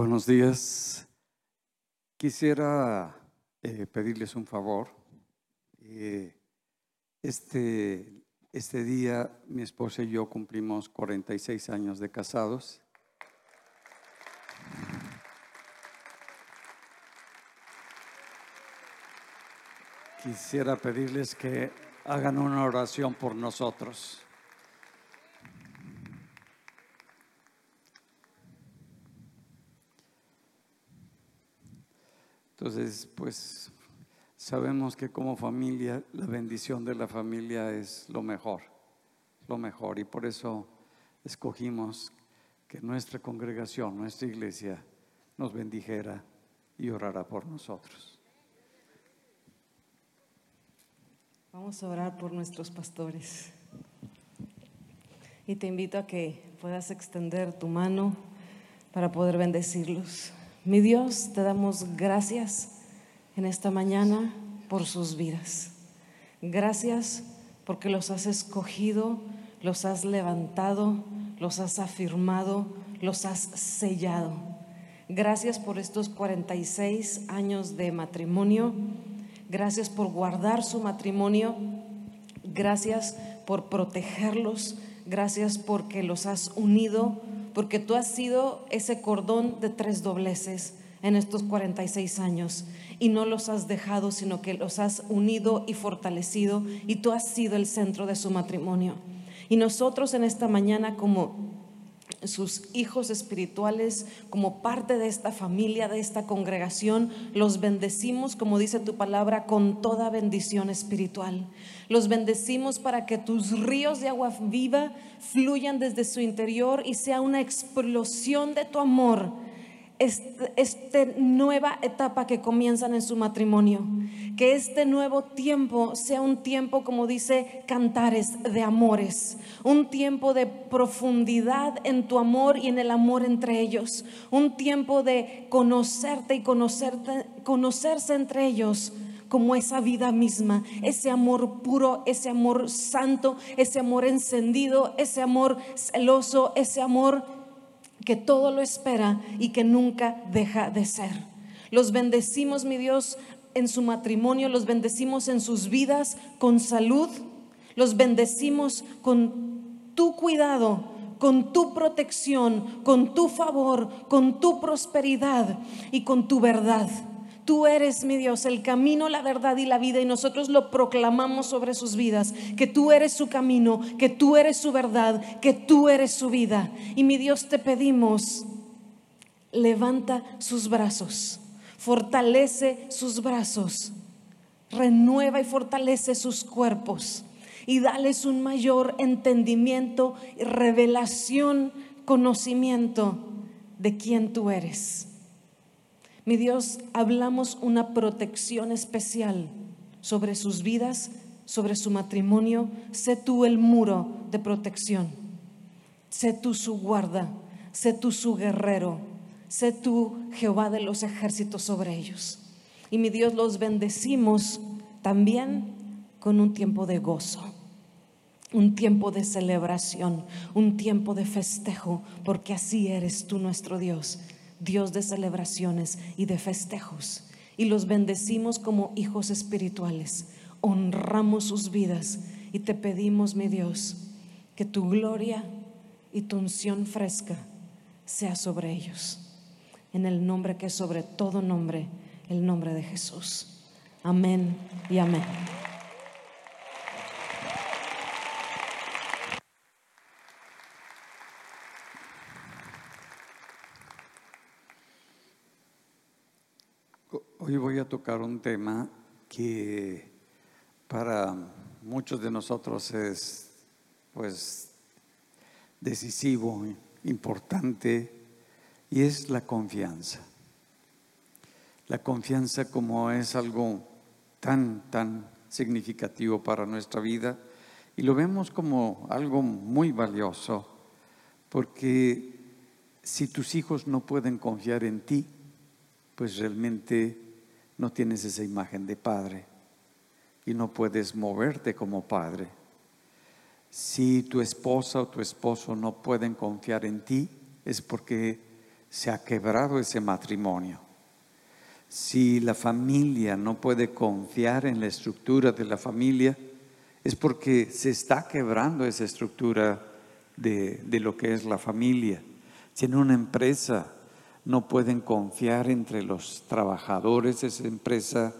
Buenos días. Quisiera eh, pedirles un favor. Eh, este, este día mi esposa y yo cumplimos 46 años de casados. Quisiera pedirles que hagan una oración por nosotros. Entonces, pues sabemos que como familia, la bendición de la familia es lo mejor, lo mejor. Y por eso escogimos que nuestra congregación, nuestra iglesia, nos bendijera y orara por nosotros. Vamos a orar por nuestros pastores. Y te invito a que puedas extender tu mano para poder bendecirlos. Mi Dios, te damos gracias en esta mañana por sus vidas. Gracias porque los has escogido, los has levantado, los has afirmado, los has sellado. Gracias por estos 46 años de matrimonio. Gracias por guardar su matrimonio. Gracias por protegerlos. Gracias porque los has unido porque tú has sido ese cordón de tres dobleces en estos 46 años y no los has dejado, sino que los has unido y fortalecido y tú has sido el centro de su matrimonio. Y nosotros en esta mañana como sus hijos espirituales, como parte de esta familia, de esta congregación, los bendecimos, como dice tu palabra, con toda bendición espiritual. Los bendecimos para que tus ríos de agua viva fluyan desde su interior y sea una explosión de tu amor esta nueva etapa que comienzan en su matrimonio. Que este nuevo tiempo sea un tiempo, como dice Cantares, de amores. Un tiempo de profundidad en tu amor y en el amor entre ellos. Un tiempo de conocerte y conocerte, conocerse entre ellos como esa vida misma, ese amor puro, ese amor santo, ese amor encendido, ese amor celoso, ese amor que todo lo espera y que nunca deja de ser. Los bendecimos, mi Dios, en su matrimonio, los bendecimos en sus vidas con salud, los bendecimos con tu cuidado, con tu protección, con tu favor, con tu prosperidad y con tu verdad. Tú eres mi Dios, el camino, la verdad y la vida, y nosotros lo proclamamos sobre sus vidas, que tú eres su camino, que tú eres su verdad, que tú eres su vida. Y mi Dios te pedimos, levanta sus brazos, fortalece sus brazos, renueva y fortalece sus cuerpos y dales un mayor entendimiento, revelación, conocimiento de quién tú eres. Mi Dios, hablamos una protección especial sobre sus vidas, sobre su matrimonio. Sé tú el muro de protección. Sé tú su guarda. Sé tú su guerrero. Sé tú Jehová de los ejércitos sobre ellos. Y mi Dios, los bendecimos también con un tiempo de gozo, un tiempo de celebración, un tiempo de festejo, porque así eres tú nuestro Dios Dios de celebraciones y de festejos. Y los bendecimos como hijos espirituales. Honramos sus vidas y te pedimos, mi Dios, que tu gloria y tu unción fresca sea sobre ellos. En el nombre que es sobre todo nombre, el nombre de Jesús. Amén y amén. Hoy voy a tocar un tema que para muchos de nosotros es pues decisivo, importante y es la confianza. La confianza como es algo tan tan significativo para nuestra vida y lo vemos como algo muy valioso porque si tus hijos no pueden confiar en ti, pues realmente no tienes esa imagen de padre y no puedes moverte como padre. Si tu esposa o tu esposo no pueden confiar en ti, es porque se ha quebrado ese matrimonio. Si la familia no puede confiar en la estructura de la familia, es porque se está quebrando esa estructura de, de lo que es la familia. Si en una empresa no pueden confiar entre los trabajadores, esa empresa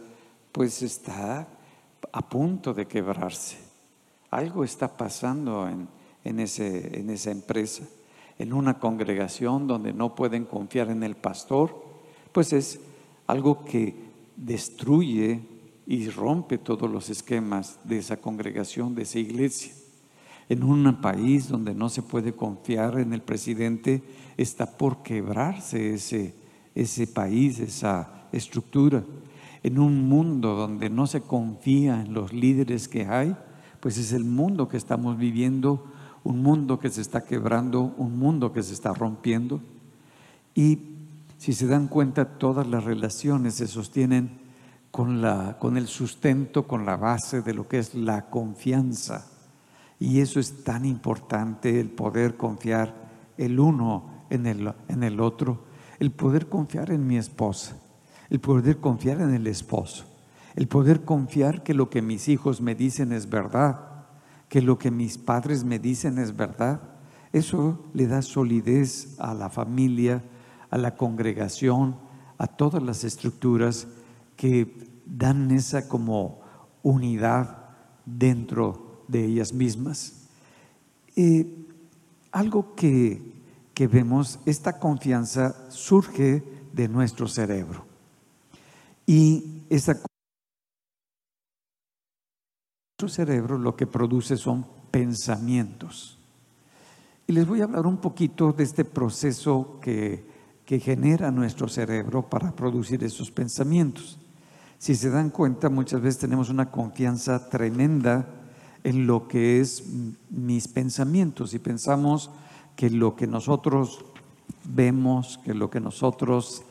pues está a punto de quebrarse. Algo está pasando en, en, ese, en esa empresa, en una congregación donde no pueden confiar en el pastor, pues es algo que destruye y rompe todos los esquemas de esa congregación, de esa iglesia. En un país donde no se puede confiar en el presidente, está por quebrarse ese, ese país, esa estructura. En un mundo donde no se confía en los líderes que hay, pues es el mundo que estamos viviendo, un mundo que se está quebrando, un mundo que se está rompiendo. Y si se dan cuenta, todas las relaciones se sostienen con, la, con el sustento, con la base de lo que es la confianza. Y eso es tan importante, el poder confiar el uno en el, en el otro, el poder confiar en mi esposa, el poder confiar en el esposo, el poder confiar que lo que mis hijos me dicen es verdad, que lo que mis padres me dicen es verdad. Eso le da solidez a la familia, a la congregación, a todas las estructuras que dan esa como unidad dentro de ellas mismas. Algo que, que vemos, esta confianza surge de nuestro cerebro. Y esa nuestro cerebro lo que produce son pensamientos. Y les voy a hablar un poquito de este proceso que que genera nuestro cerebro para producir esos pensamientos. Si se dan cuenta, muchas veces tenemos una confianza tremenda en lo que es mis pensamientos y pensamos que lo que nosotros vemos, que lo que nosotros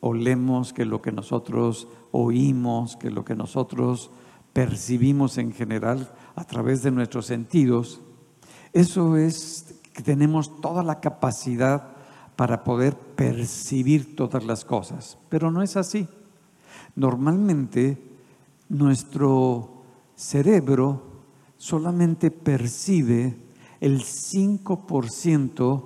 olemos, que lo que nosotros oímos, que lo que nosotros percibimos en general a través de nuestros sentidos, eso es que tenemos toda la capacidad para poder percibir todas las cosas. Pero no es así. Normalmente nuestro cerebro solamente percibe el 5%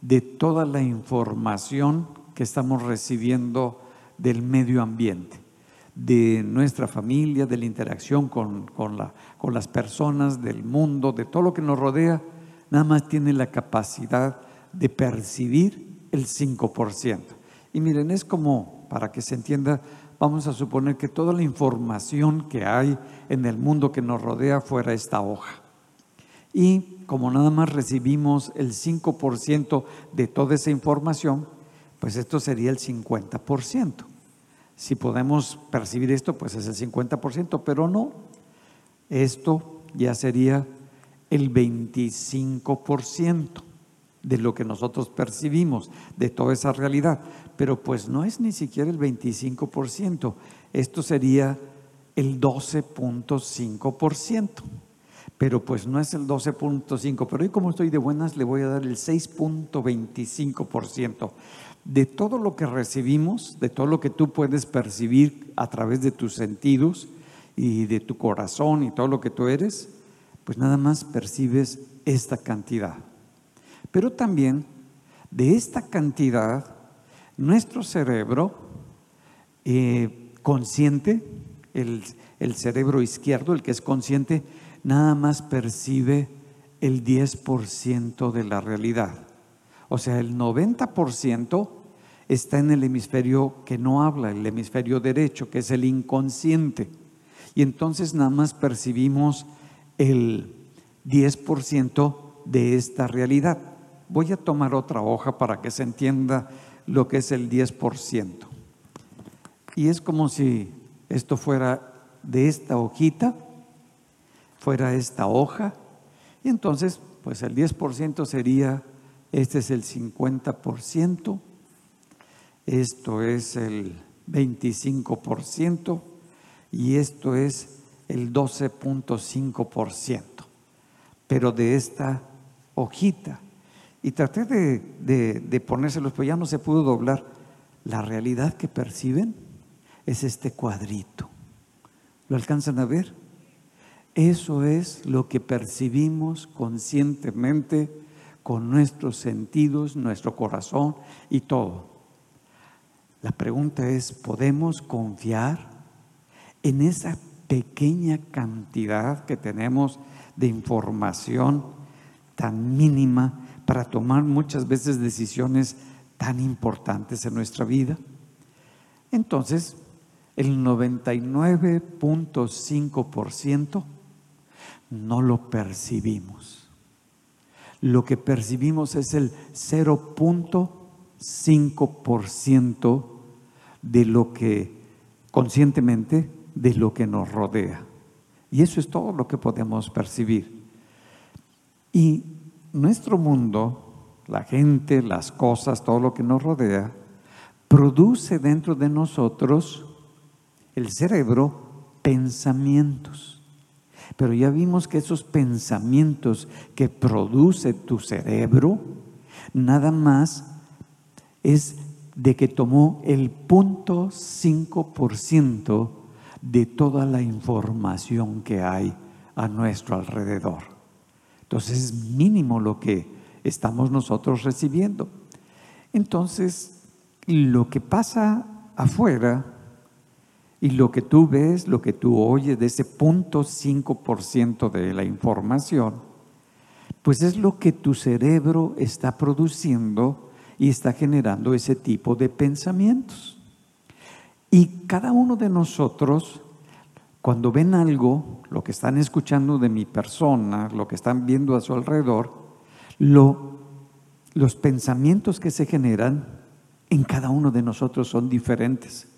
de toda la información que estamos recibiendo del medio ambiente, de nuestra familia, de la interacción con, con, la, con las personas, del mundo, de todo lo que nos rodea, nada más tiene la capacidad de percibir el 5%. Y miren, es como, para que se entienda, vamos a suponer que toda la información que hay en el mundo que nos rodea fuera esta hoja. Y como nada más recibimos el 5% de toda esa información, pues esto sería el 50%. Si podemos percibir esto, pues es el 50%, pero no. Esto ya sería el 25% de lo que nosotros percibimos, de toda esa realidad. Pero pues no es ni siquiera el 25%, esto sería el 12.5%. Pero pues no es el 12.5%, pero hoy como estoy de buenas le voy a dar el 6.25%. De todo lo que recibimos, de todo lo que tú puedes percibir a través de tus sentidos y de tu corazón y todo lo que tú eres, pues nada más percibes esta cantidad. Pero también de esta cantidad, nuestro cerebro eh, consciente, el, el cerebro izquierdo, el que es consciente, nada más percibe el 10% de la realidad. O sea, el 90% está en el hemisferio que no habla, el hemisferio derecho, que es el inconsciente. Y entonces nada más percibimos el 10% de esta realidad. Voy a tomar otra hoja para que se entienda lo que es el 10%. Y es como si esto fuera de esta hojita, fuera esta hoja, y entonces, pues el 10% sería, este es el 50%, esto es el 25% y esto es el 12.5%, pero de esta hojita. Y traté de, de, ponérselos, pero ya no se pudo doblar. La realidad que perciben es este cuadrito. ¿Lo alcanzan a ver? Eso es lo que percibimos conscientemente con nuestros sentidos, nuestro corazón y todo. La pregunta es, ¿podemos confiar en esa pequeña cantidad que tenemos de información tan mínima para tomar muchas veces decisiones tan importantes en nuestra vida. Entonces, el 99.5% no lo percibimos. Lo que percibimos es el 0.5% de lo que conscientemente de lo que nos rodea. Y eso es todo lo que podemos percibir. Y nuestro mundo, la gente, las cosas, todo lo que nos rodea, produce dentro de nosotros, el cerebro, pensamientos. Pero ya vimos que esos pensamientos que produce tu cerebro, nada más es de que tomó el punto 5% de toda la información que hay a nuestro alrededor. Entonces es mínimo lo que estamos nosotros recibiendo. Entonces, lo que pasa afuera y lo que tú ves, lo que tú oyes de ese punto 5% de la información, pues es lo que tu cerebro está produciendo y está generando ese tipo de pensamientos. Y cada uno de nosotros cuando ven algo, lo que están escuchando de mi persona, lo que están viendo a su alrededor, los pensamientos que se generan en cada uno de nosotros son diferentes.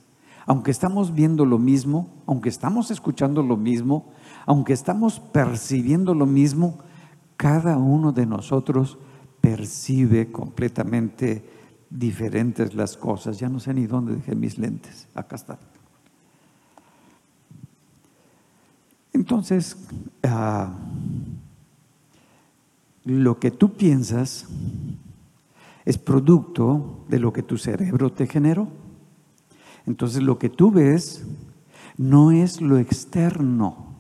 Aunque estamos viendo lo mismo, aunque estamos escuchando lo mismo, aunque estamos percibiendo lo mismo, cada uno de nosotros percibe completamente diferentes las cosas. Ya no sé ni dónde dejé mis lentes. Acá están. Entonces, ah, lo que tú piensas es producto de lo que tu cerebro te generó. Entonces, lo que tú ves no es lo externo,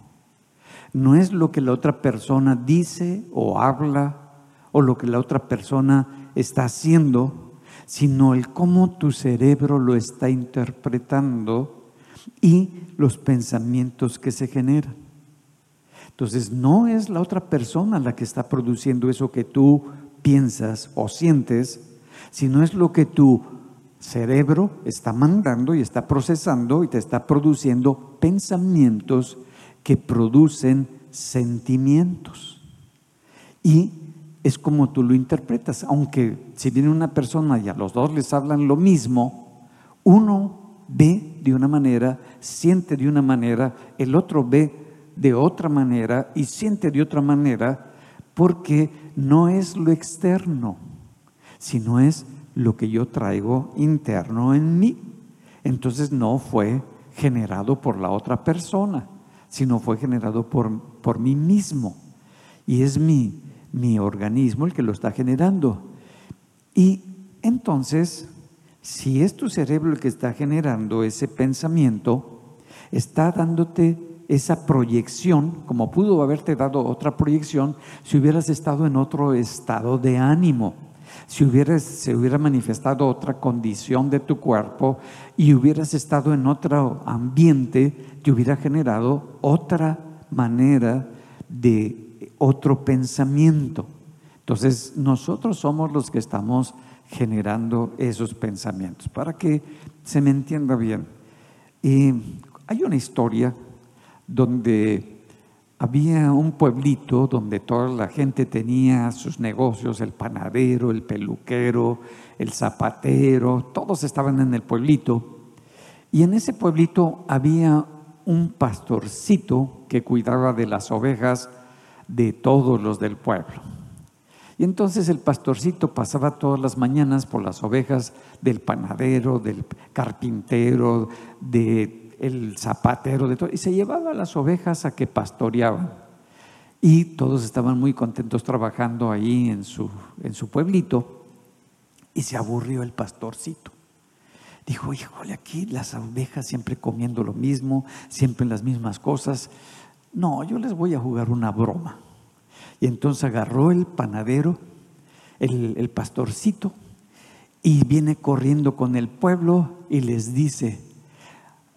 no es lo que la otra persona dice o habla o lo que la otra persona está haciendo, sino el cómo tu cerebro lo está interpretando y los pensamientos que se generan. Entonces, no es la otra persona la que está produciendo eso que tú piensas o sientes, sino es lo que tu cerebro está mandando y está procesando y te está produciendo pensamientos que producen sentimientos. Y es como tú lo interpretas, aunque si viene una persona y a los dos les hablan lo mismo, uno ve de una manera, siente de una manera, el otro ve de otra manera y siente de otra manera porque no es lo externo, sino es lo que yo traigo interno en mí. Entonces no fue generado por la otra persona, sino fue generado por, por mí mismo. Y es mi, mi organismo el que lo está generando. Y entonces, si es tu cerebro el que está generando ese pensamiento, está dándote esa proyección, como pudo haberte dado otra proyección si hubieras estado en otro estado de ánimo, si hubieras, se hubiera manifestado otra condición de tu cuerpo y hubieras estado en otro ambiente, te hubiera generado otra manera de otro pensamiento. Entonces, nosotros somos los que estamos generando esos pensamientos, para que se me entienda bien. Hay una historia donde había un pueblito donde toda la gente tenía sus negocios, el panadero, el peluquero, el zapatero, todos estaban en el pueblito. Y en ese pueblito había un pastorcito que cuidaba de las ovejas de todos los del pueblo. Y entonces el pastorcito pasaba todas las mañanas por las ovejas del panadero, del carpintero, de el zapatero de todo, y se llevaba las ovejas a que pastoreaban. Y todos estaban muy contentos trabajando ahí en su, en su pueblito. Y se aburrió el pastorcito. Dijo, híjole, aquí las ovejas siempre comiendo lo mismo, siempre las mismas cosas. No, yo les voy a jugar una broma. Y entonces agarró el panadero, el, el pastorcito, y viene corriendo con el pueblo y les dice,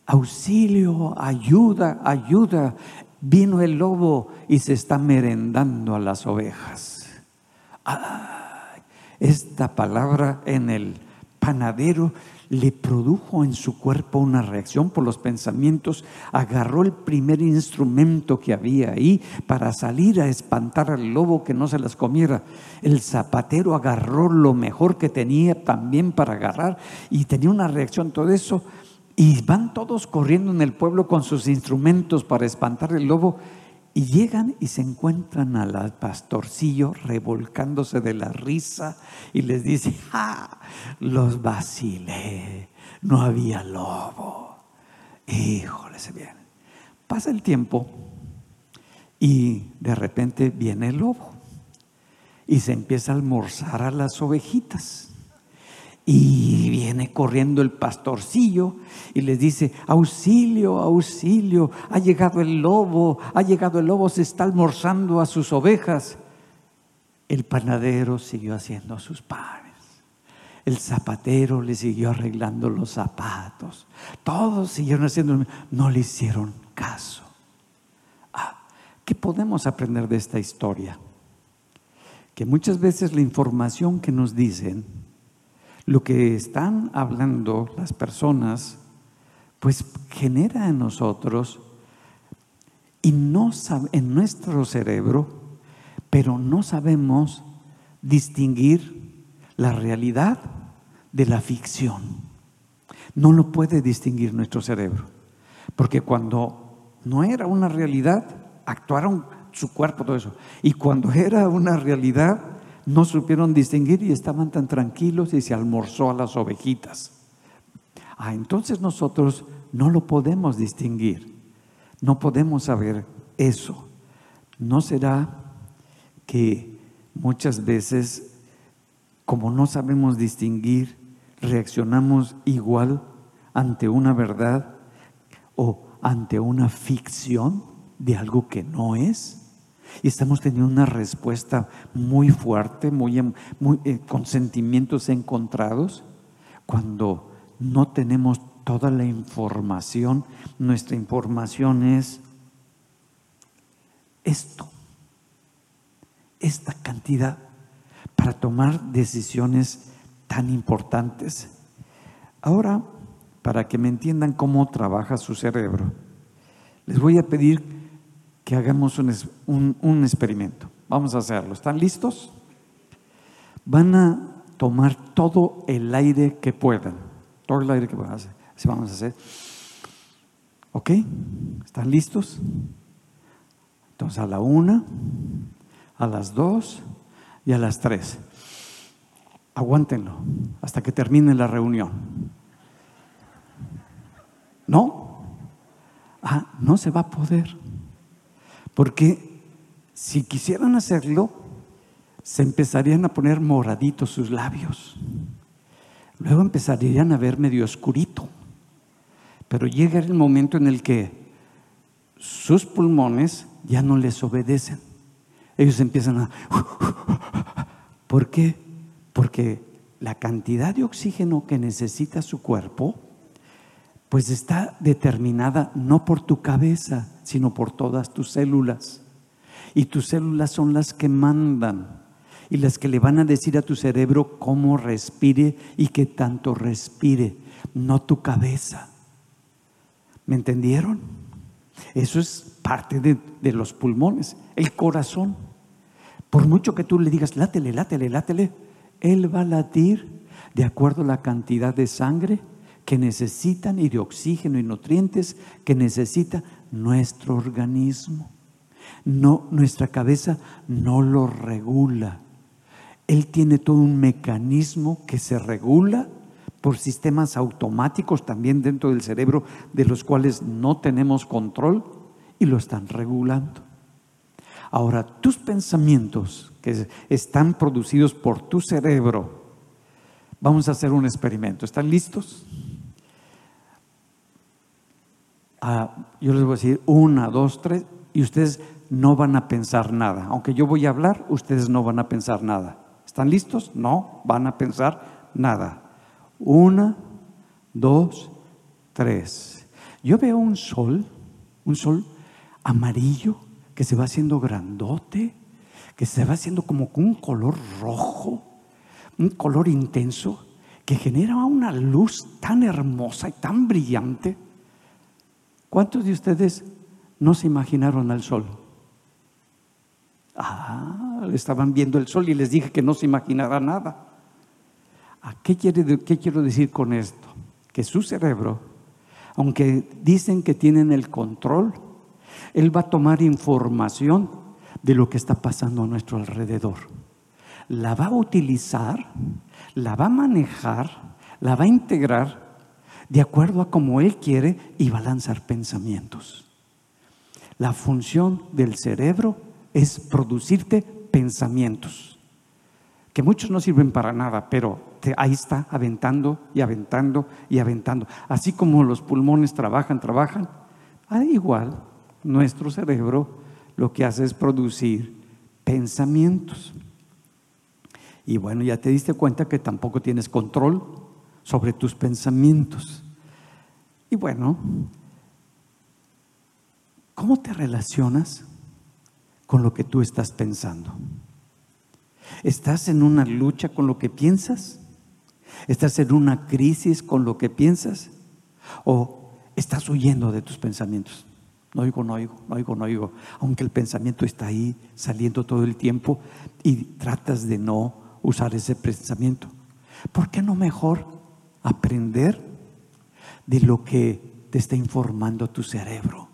auxilio, ayuda, ayuda, vino el lobo y se está merendando a las ovejas. esta palabra en el panadero le produjo en su cuerpo una reacción por los pensamientos, agarró el primer instrumento que había ahí para salir a espantar al lobo que no se las comiera. El zapatero agarró lo mejor que tenía también para agarrar y tenía una reacción, todo eso. Y van todos corriendo en el pueblo con sus instrumentos para espantar el lobo y llegan y se encuentran al pastorcillo revolcándose de la risa y les dice, ¡ah! Los vacilé, no había lobo. Híjole, se viene. Pasa el tiempo y de repente viene el lobo y se empieza a almorzar a las ovejitas. Y viene corriendo el pastorcillo y les dice, auxilio, auxilio, ha llegado el lobo, ha llegado el lobo, se está almorzando a sus ovejas. El panadero siguió haciendo sus panes. El zapatero le siguió arreglando los zapatos. Todos siguieron haciendo, no le hicieron caso. Ah, ¿Qué podemos aprender de esta historia? Que muchas veces la información que nos dicen lo que están hablando las personas, pues genera en nosotros y no en nuestro cerebro, pero no sabemos distinguir la realidad de la ficción. No lo puede distinguir nuestro cerebro, porque cuando no era una realidad, actuaron su cuerpo, todo eso. Y cuando era una realidad, no supieron distinguir y estaban tan tranquilos y se almorzó a las ovejitas. Ah, entonces nosotros no lo podemos distinguir, no podemos saber eso. ¿No será que muchas veces, como no sabemos distinguir, reaccionamos igual ante una verdad o ante una ficción de algo que no es? Y estamos teniendo una respuesta muy fuerte, muy, em, eh, con sentimientos encontrados, cuando no tenemos toda la información. Nuestra información es esto, esta cantidad, para tomar decisiones tan importantes. Ahora, para que me entiendan cómo trabaja su cerebro, les voy a pedir que hagamos un, experimento. Vamos a hacerlo. ¿Están listos? Van a tomar todo el aire que puedan. Todo el aire que puedan. Así vamos a hacer. ¿Ok? ¿Están listos? Entonces a la una, a las dos y a las tres. Aguántenlo hasta que termine la reunión. ¿No? Ah, no se va a poder. Porque si quisieran hacerlo, se empezarían a poner moraditos sus labios. Luego empezarían a ver medio oscurito. Pero llega el momento en el que sus pulmones ya no les obedecen. Ellos empiezan a... ¿Por qué? Porque la cantidad de oxígeno que necesita su cuerpo pues está determinada no por tu cabeza, sino por todas tus células. Y tus células son las que mandan y las que le van a decir a tu cerebro cómo respire y qué tanto respire, no tu cabeza. ¿Me entendieron? Eso es parte de, de los pulmones, el corazón. Por mucho que tú le digas, látele, látele, látele, él va a latir de acuerdo a la cantidad de sangre que necesitan y de oxígeno y nutrientes que necesita nuestro organismo. No, nuestra cabeza no lo regula. Él tiene todo un mecanismo que se regula por sistemas automáticos también dentro del cerebro de los cuales no tenemos control y lo están regulando. Ahora, tus pensamientos que están producidos por tu cerebro, vamos a hacer un experimento. ¿Están listos? Yo les voy a decir una, dos, tres, y ustedes no van a pensar nada. Aunque yo voy a hablar, ustedes no van a pensar nada. ¿Están listos? No, van a pensar nada. Una, dos, tres. Yo veo un sol, un sol amarillo que se va haciendo grandote, que se va haciendo como un color rojo, un color intenso, que genera una luz tan hermosa y tan brillante. ¿Cuántos de ustedes no se imaginaron al sol? Ah, estaban viendo el sol y les dije que no se imaginara nada. qué, quiere, ¿Qué quiero decir con esto? Que su cerebro, aunque dicen que tienen el control, él va a tomar información de lo que está pasando a nuestro alrededor. La va a utilizar, la va a manejar, la va a integrar de acuerdo a como Él quiere y va pensamientos. La función del cerebro es producirte pensamientos, que muchos no sirven para nada, pero ahí está aventando y aventando y aventando. Así como los pulmones trabajan, trabajan, igual nuestro cerebro lo que hace es producir pensamientos. Y bueno, ya te diste cuenta que tampoco tienes control sobre tus pensamientos. Y bueno, ¿cómo te relacionas con lo que tú estás pensando? ¿Estás en una lucha con lo que piensas? ¿Estás en una crisis con lo que piensas? ¿O estás huyendo de tus pensamientos? No oigo, no oigo, no oigo, no oigo. Aunque el pensamiento está ahí saliendo todo el tiempo y tratas de no usar ese pensamiento. ¿Por qué no mejor aprender de lo que te está informando tu cerebro?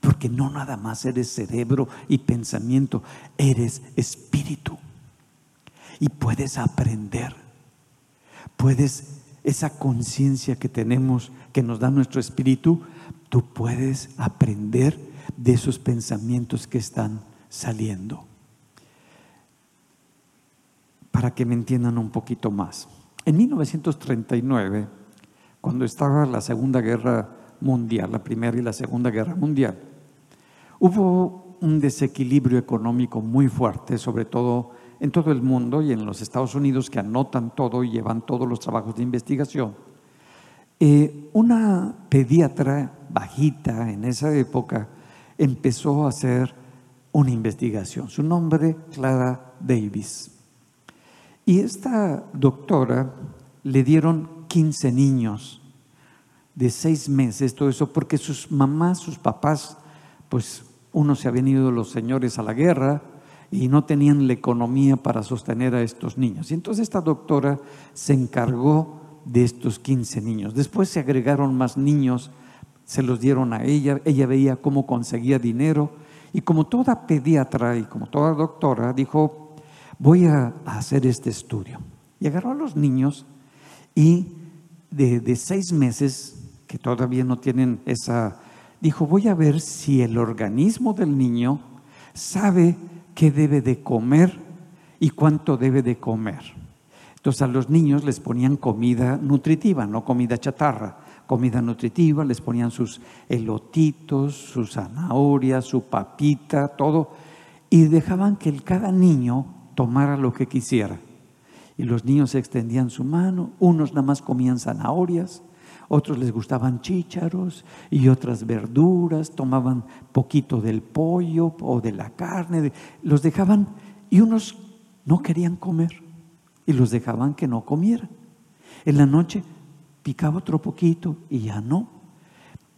Porque no nada más eres cerebro y pensamiento, eres espíritu. Y puedes aprender. Puedes, esa conciencia que tenemos, que nos da nuestro espíritu, tú puedes aprender de esos pensamientos que están saliendo. Para que me entiendan un poquito más. En 1939, cuando estaba la Segunda Guerra Mundial, la Primera y la Segunda Guerra Mundial, hubo un desequilibrio económico muy fuerte, sobre todo en todo el mundo y en los Estados Unidos, que anotan todo y llevan todos los trabajos de investigación eh, una pediatra bajita en esa época empezó a hacer una investigación. Su nombre, Clara Davis. Y esta doctora le dieron 15 niños de seis meses, todo eso, porque sus mamás, sus papás, pues uno se habían ido los señores a la guerra y no tenían la economía para sostener a estos niños. Y entonces esta doctora se encargó de estos 15 niños. Después se agregaron más niños, se los dieron a ella, ella veía cómo conseguía dinero y como toda pediatra y como toda doctora dijo, voy a hacer este estudio. Y agarró a los niños y de, de seis meses, que todavía no tienen esa, dijo, voy a ver si el organismo del niño sabe qué debe de comer y cuánto debe de comer. Entonces a los niños les ponían comida nutritiva, no comida chatarra, comida nutritiva, les ponían sus elotitos, sus zanahorias, su papita, todo, y dejaban que cada niño tomara lo que quisiera. Y los niños extendían su mano, unos nada más comían zanahorias, otros les gustaban chícharos y otras verduras, tomaban poquito del pollo o de la carne, los dejaban y unos no querían comer y los dejaban que no comieran. En la noche picaba otro poquito y ya no.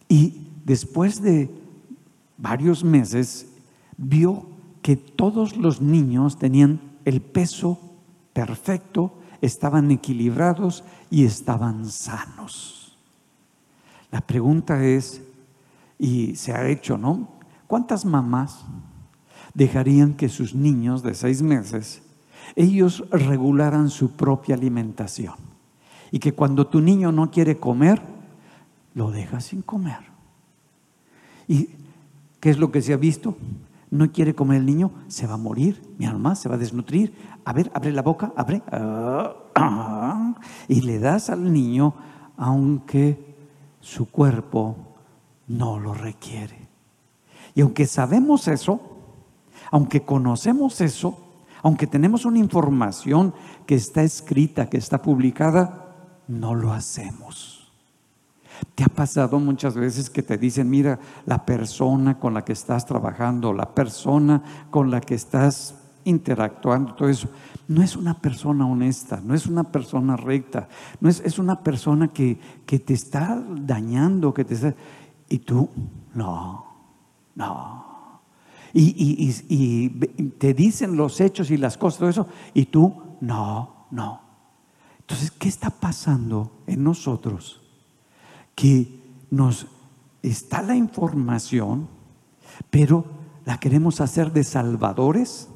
Y después de varios meses vio que todos los niños tenían el peso perfecto, estaban equilibrados y estaban sanos. La pregunta es, y se ha hecho, ¿no? ¿Cuántas mamás dejarían que sus niños de seis meses ellos regularan su propia alimentación. Y que cuando tu niño no quiere comer, lo dejas sin comer. ¿Y qué es lo que se ha visto? No quiere comer el niño, se va a morir, mi alma se va a desnutrir. A ver, abre la boca, abre. Ah, y le das al niño aunque su cuerpo no lo requiere. Y aunque sabemos eso, aunque conocemos eso, aunque tenemos una información que está escrita, que está publicada, no lo hacemos. ¿Te ha pasado muchas veces que te dicen, mira, la persona con la que estás trabajando, la persona con la que estás interactuando, todo eso, no es una persona honesta, no es una persona recta, no es, es una persona que, que, te está dañando, que te está... Y tú, no, no. Y, y, y, te dicen los hechos y las cosas, todo eso, y tú, no, no. Entonces, ¿qué está pasando en nosotros? Que nos está la información, pero la queremos hacer de salvadores,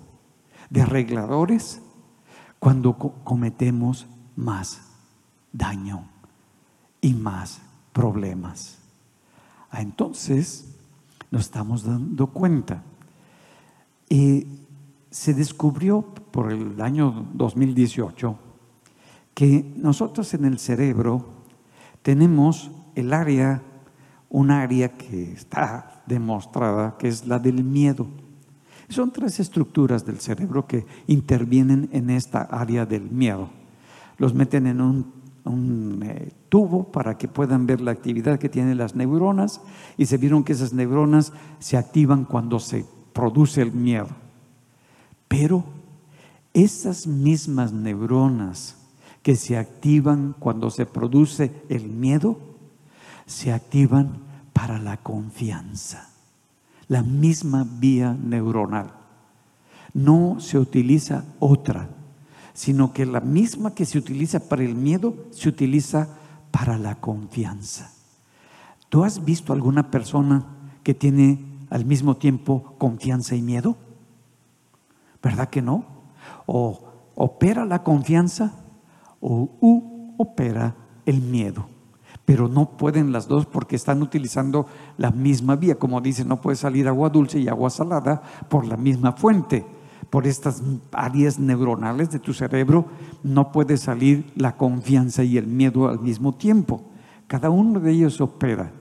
de arregladores, cuando cometemos más daño y más problemas. Ah, entonces nos estamos dando cuenta. Y se descubrió por el año 2018 que nosotros en el cerebro tenemos el área, un área que está demostrada, que es la del miedo. Son tres estructuras del cerebro que intervienen en esta área del miedo. Los meten en un, eh, tubo para que puedan ver la actividad que tienen las neuronas y se vieron que esas neuronas se activan cuando se produce el miedo. Pero esas mismas neuronas que se activan cuando se produce el miedo se activan para la confianza. La misma vía neuronal. No se utiliza otra, sino que la misma que se utiliza para el miedo se utiliza para la confianza. ¿Tú has visto alguna persona que tiene al mismo tiempo confianza y miedo? ¿Verdad que no? O opera la confianza o opera el miedo pero no pueden las dos porque están utilizando la misma vía. Como dice, no puede salir agua dulce y agua salada por la misma fuente. Por estas áreas neuronales de tu cerebro no puede salir la confianza y el miedo al mismo tiempo. Cada uno de ellos opera.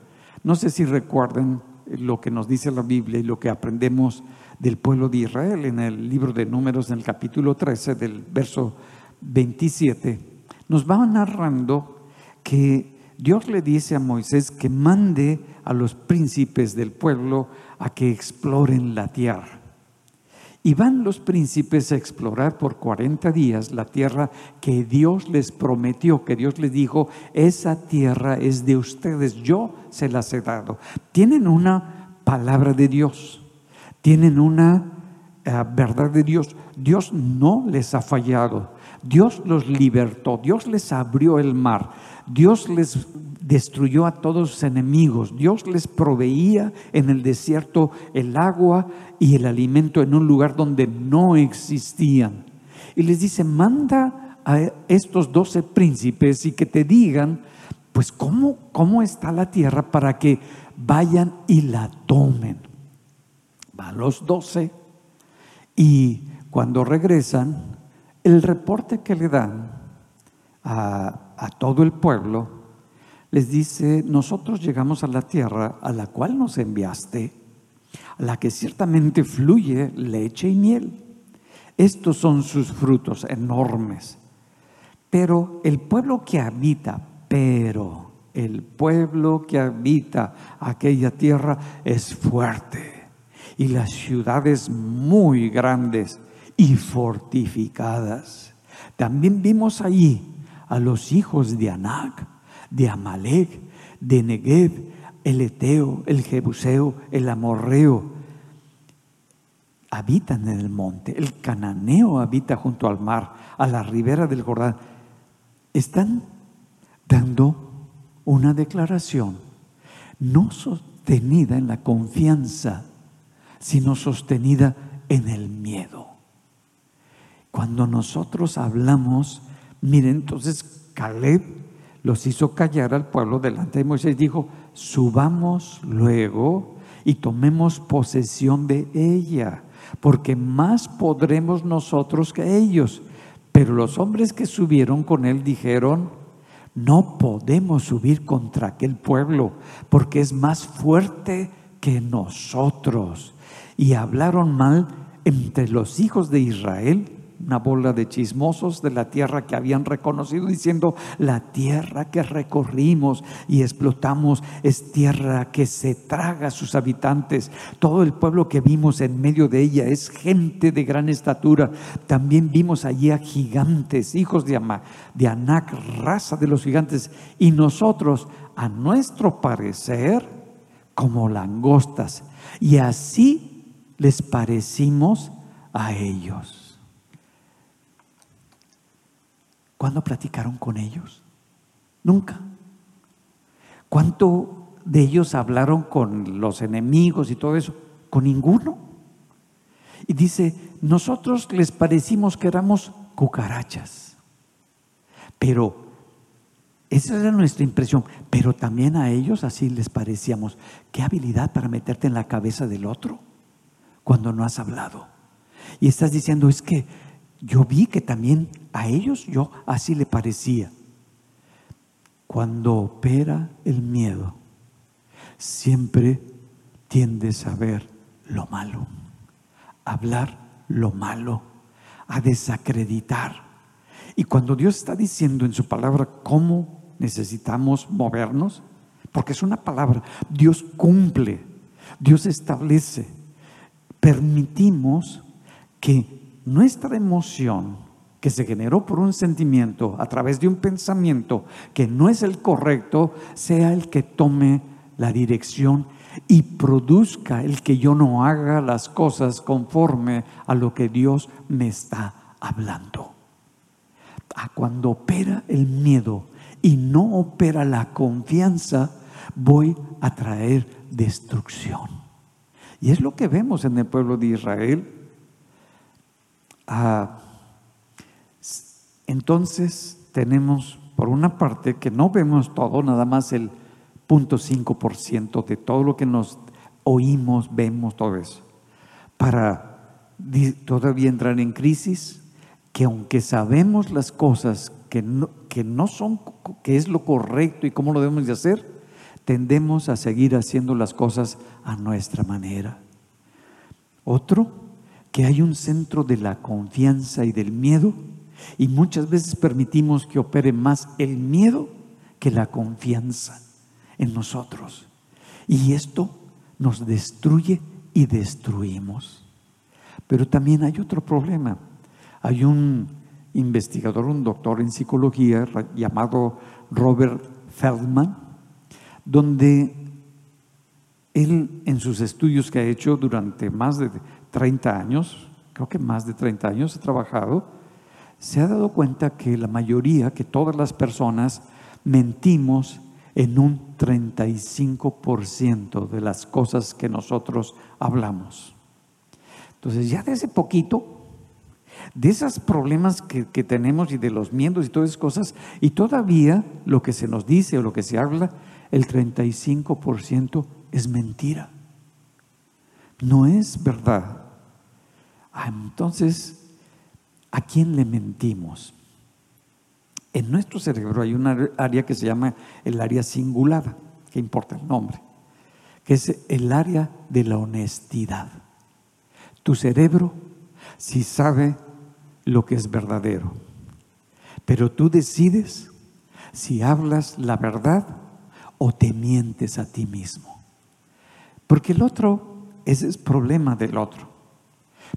No sé si recuerdan lo que nos dice la Biblia y lo que aprendemos del pueblo de Israel en el libro de Números, en el capítulo 13, del verso 27. Nos va narrando que Dios le dice a Moisés que mande a los príncipes del pueblo a que exploren la tierra. Y van los príncipes a explorar por 40 días la tierra que Dios les prometió, que Dios les dijo, esa tierra es de ustedes, yo se las he dado. Tienen una palabra de Dios, tienen una eh, verdad de Dios. Dios no les ha fallado, Dios los libertó, Dios les abrió el mar. Dios les destruyó a todos sus enemigos. Dios les proveía en el desierto el agua y el alimento en un lugar donde no existían. Y les dice, manda a estos doce príncipes y que te digan, pues cómo, cómo está la tierra para que vayan y la tomen. Van los doce y cuando regresan, el reporte que le dan a todo el pueblo, les dice, nosotros llegamos a la tierra a la cual nos enviaste, a la que ciertamente fluye leche y miel. Estos son sus frutos enormes. Pero el pueblo que habita, pero el pueblo que habita aquella tierra es fuerte y las ciudades muy grandes y fortificadas. También vimos allí a los hijos de Anac, de Amalek, de Negev, el Eteo, el Jebuseo, el Amorreo. Habitan en el monte, el cananeo habita junto al mar, a la ribera del Jordán. Están dando una declaración no sostenida en la confianza, sino sostenida en el miedo. Cuando nosotros hablamos Miren, entonces Caleb los hizo callar al pueblo delante de Moisés. Dijo, subamos luego y tomemos posesión de ella, porque más podremos nosotros que ellos. Pero los hombres que subieron con él dijeron, no podemos subir contra aquel pueblo, porque es más fuerte que nosotros. Y hablaron mal entre los hijos de Israel una bola de chismosos de la tierra que habían reconocido, diciendo, la tierra que recorrimos y explotamos es tierra que se traga a sus habitantes. Todo el pueblo que vimos en medio de ella es gente de gran estatura. También vimos allí a gigantes, hijos de, de Anac, raza de los gigantes. Y nosotros, a nuestro parecer, como langostas. Y así les parecimos a ellos. ¿Cuándo platicaron con ellos? Nunca. ¿Cuánto de ellos hablaron con los enemigos y todo eso? Con ninguno. Y dice, nosotros les parecimos que éramos cucarachas. Pero esa era nuestra impresión. Pero también a ellos así les parecíamos. Qué habilidad para meterte en la cabeza del otro cuando no has hablado. Y estás diciendo, es que yo vi que también a ellos yo así le parecía. Cuando opera el miedo, siempre tiendes a ver lo malo, a hablar lo malo, a desacreditar. Y cuando Dios está diciendo en su palabra cómo necesitamos movernos, porque es una palabra, Dios cumple, Dios establece, permitimos que nuestra emoción que se generó por un sentimiento a través de un pensamiento que no es el correcto, sea el que tome la dirección y produzca el que yo no haga las cosas conforme a lo que Dios me está hablando. A cuando opera el miedo y no opera la confianza, voy a traer destrucción. Y es lo que vemos en el pueblo de Israel Entonces tenemos, por una parte, que no vemos todo, nada más el 0.5% de todo lo que nos oímos, vemos, todo eso. Para todavía entrar en crisis, que aunque sabemos las cosas que no, que no son, que es lo correcto y cómo lo debemos de hacer, tendemos a seguir haciendo las cosas a nuestra manera. Otro, que hay un centro de la confianza y del miedo y muchas veces permitimos que opere más el miedo que la confianza en nosotros. Y esto nos destruye y destruimos. Pero también hay otro problema. Hay un investigador, un doctor en psicología llamado Robert Feldman, donde él en sus estudios que ha hecho durante más de 30 años, creo que más de 30 años ha trabajado, se ha dado cuenta que la mayoría, que todas las personas, mentimos en un 35% de las cosas que nosotros hablamos. Entonces ya desde poquito, de esos problemas que, que, tenemos y de los miedos y todas esas cosas, y todavía lo que se nos dice o lo que se habla, el 35% es mentira no es verdad. Ah, entonces, ¿a quién le mentimos? En nuestro cerebro hay una área que se llama el área singular, que importa el nombre, que es el área de la honestidad. Tu cerebro sí sabe lo que es verdadero, pero tú decides si hablas la verdad o te mientes a ti mismo. Porque el otro ese es problema del otro.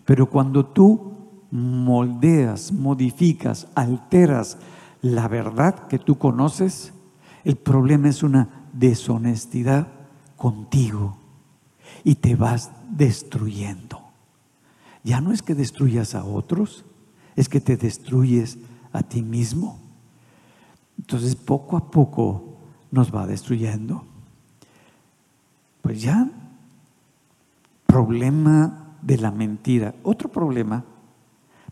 Pero cuando tú moldeas, modificas, alteras la verdad que tú conoces, el problema es una deshonestidad contigo y te vas destruyendo. Ya no es que destruyas a otros, es que te destruyes a ti mismo. Entonces poco a poco nos va destruyendo. Pues ya problema de la mentira. Otro problema,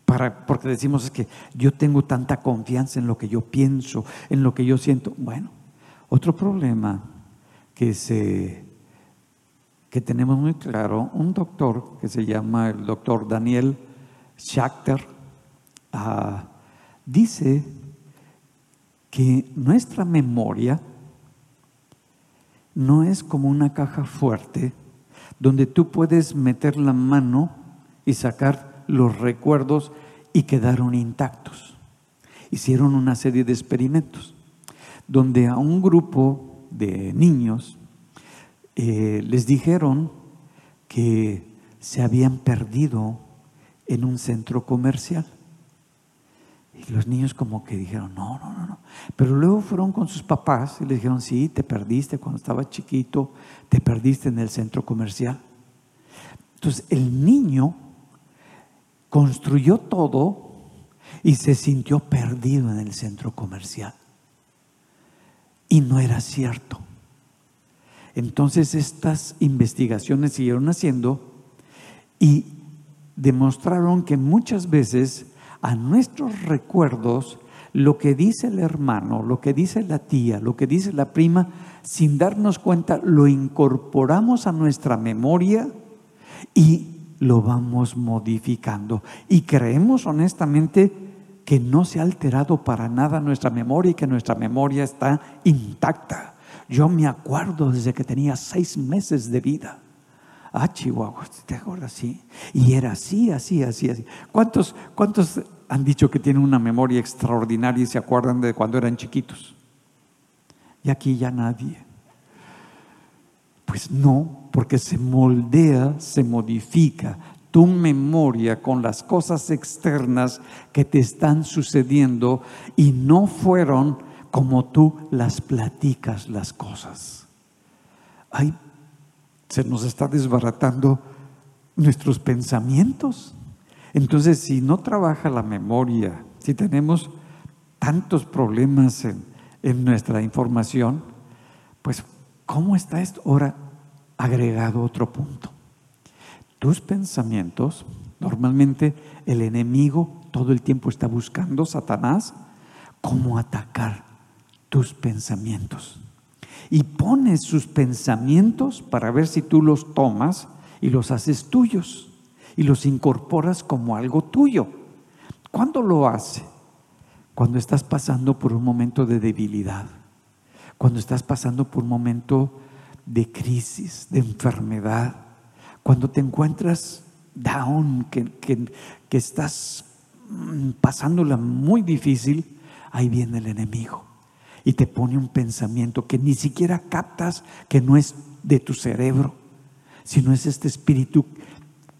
para, porque decimos es que yo tengo tanta confianza en lo que yo pienso, en lo que yo siento. Bueno, otro problema que se que tenemos muy claro, un doctor que se llama el doctor Daniel Schachter, ah, dice que nuestra memoria no es como una caja fuerte donde tú puedes meter la mano y sacar los recuerdos y quedaron intactos. Hicieron una serie de experimentos donde a un grupo de niños eh, les dijeron que se habían perdido en un centro comercial. Y los niños como que dijeron, no, no, no, no. Pero luego fueron con sus papás y les dijeron, sí, te perdiste cuando estaba chiquito, te perdiste en el centro comercial. Entonces el niño construyó todo y se sintió perdido en el centro comercial. Y no era cierto. Entonces estas investigaciones siguieron haciendo y demostraron que muchas veces a nuestros recuerdos lo que dice el hermano, lo que dice la tía, lo que dice la prima, sin darnos cuenta, lo incorporamos a nuestra memoria y lo vamos modificando. Y creemos honestamente que no se ha alterado para nada nuestra memoria y que nuestra memoria está intacta. Yo me acuerdo desde que tenía seis meses de vida. Ah, Chihuahua, ¿te acuerdas? Sí. Y era así, así, así, así. ¿Cuántos, ¿Cuántos han dicho que tienen una memoria extraordinaria y se acuerdan de cuando eran chiquitos? Y aquí ya nadie. Pues no, porque se moldea, se modifica tu memoria con las cosas externas que te están sucediendo y no fueron como tú las platicas las cosas. Hay se nos está desbaratando nuestros pensamientos. Entonces, si no trabaja la memoria, si tenemos tantos problemas en, nuestra información, pues, ¿cómo está esto? Ahora, agregado otro punto. Tus pensamientos, normalmente el enemigo todo el tiempo está buscando, Satanás, cómo atacar tus pensamientos y pones sus pensamientos para ver si tú los tomas y los haces tuyos y los incorporas como algo tuyo. ¿Cuándo lo hace? Cuando estás pasando por un momento de debilidad, cuando estás pasando por un momento de crisis, de enfermedad, cuando te encuentras down, que, estás mm, pasándola muy difícil, ahí viene el enemigo y te pone un pensamiento que ni siquiera captas que no es de tu cerebro, sino es este espíritu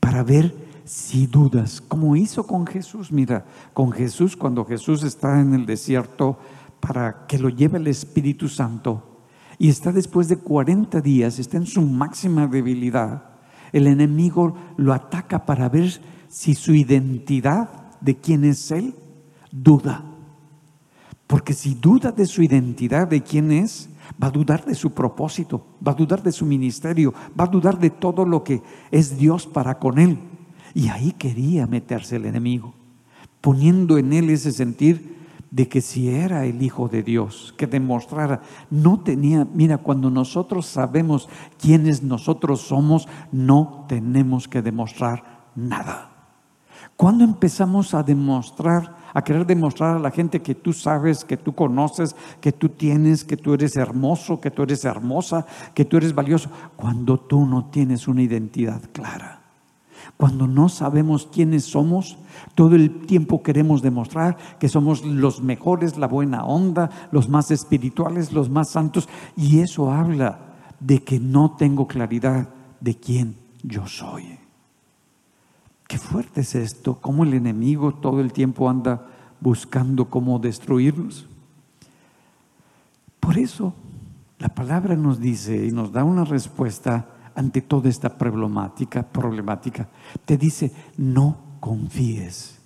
para ver si dudas, como hizo con Jesús. Mira, con Jesús, cuando Jesús está en el desierto para que lo lleve el Espíritu Santo y está después de 40 días, está en su máxima debilidad, el enemigo lo ataca para ver si su identidad de quién es Él duda. Porque si duda de su identidad, de quién es, va a dudar de su propósito, va a dudar de su ministerio, va a dudar de todo lo que es Dios para con él. Y ahí quería meterse el enemigo, poniendo en él ese sentir de que si era el Hijo de Dios, que demostrara, no tenía, mira, cuando nosotros sabemos quiénes nosotros somos, no tenemos que demostrar nada. Cuando empezamos a demostrar a querer demostrar a la gente que tú sabes, que tú conoces, que tú tienes, que tú eres hermoso, que tú eres hermosa, que tú eres valioso, cuando tú no tienes una identidad clara. Cuando no sabemos quiénes somos, todo el tiempo queremos demostrar que somos los mejores, la buena onda, los más espirituales, los más santos, y eso habla de que no tengo claridad de quién yo soy. Qué fuerte es esto, cómo el enemigo todo el tiempo anda buscando cómo destruirnos. Por eso la palabra nos dice y nos da una respuesta ante toda esta problemática, problemática. Te dice, no confíes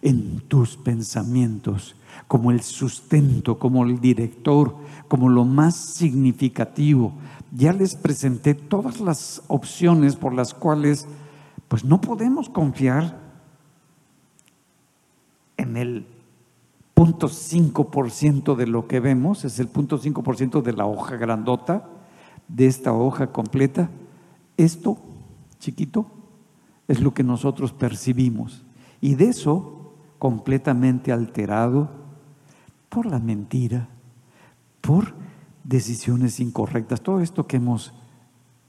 en tus pensamientos como el sustento, como el director, como lo más significativo. Ya les presenté todas las opciones por las cuales pues no podemos confiar en el punto 5% de lo que vemos, es el punto 5% de la hoja grandota, de esta hoja completa, esto, chiquito, es lo que nosotros percibimos. Y de eso, completamente alterado por la mentira, por decisiones incorrectas, todo esto que hemos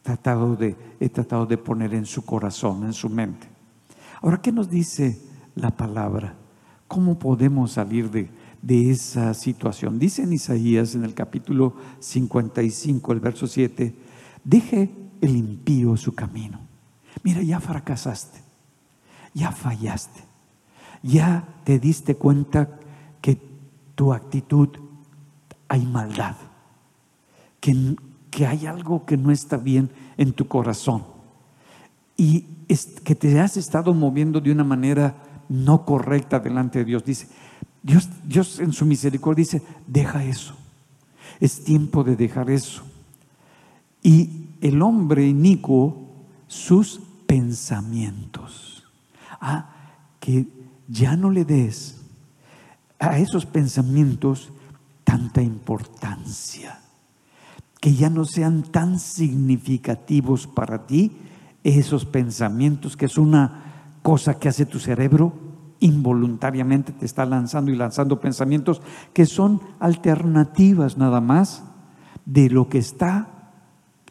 tratado de, he tratado de poner en su corazón, en su mente. Ahora, ¿qué nos dice la palabra? ¿Cómo podemos salir de, esa situación? Dice en Isaías en el capítulo 55, el verso 7, deje el impío su camino. Mira, ya fracasaste, ya fallaste, ya te diste cuenta que tu actitud hay maldad, que, que hay algo que no está bien en tu corazón y es, que te has estado moviendo de una manera no correcta delante de Dios. Dice, Dios, Dios en su misericordia dice, deja eso. Es tiempo de dejar eso. Y el hombre inicuo, sus pensamientos. Ah, que ya no le des a esos pensamientos tanta importancia, que ya no sean tan significativos para ti esos pensamientos, que es una cosa que hace tu cerebro involuntariamente, te está lanzando y lanzando pensamientos que son alternativas nada más de lo que está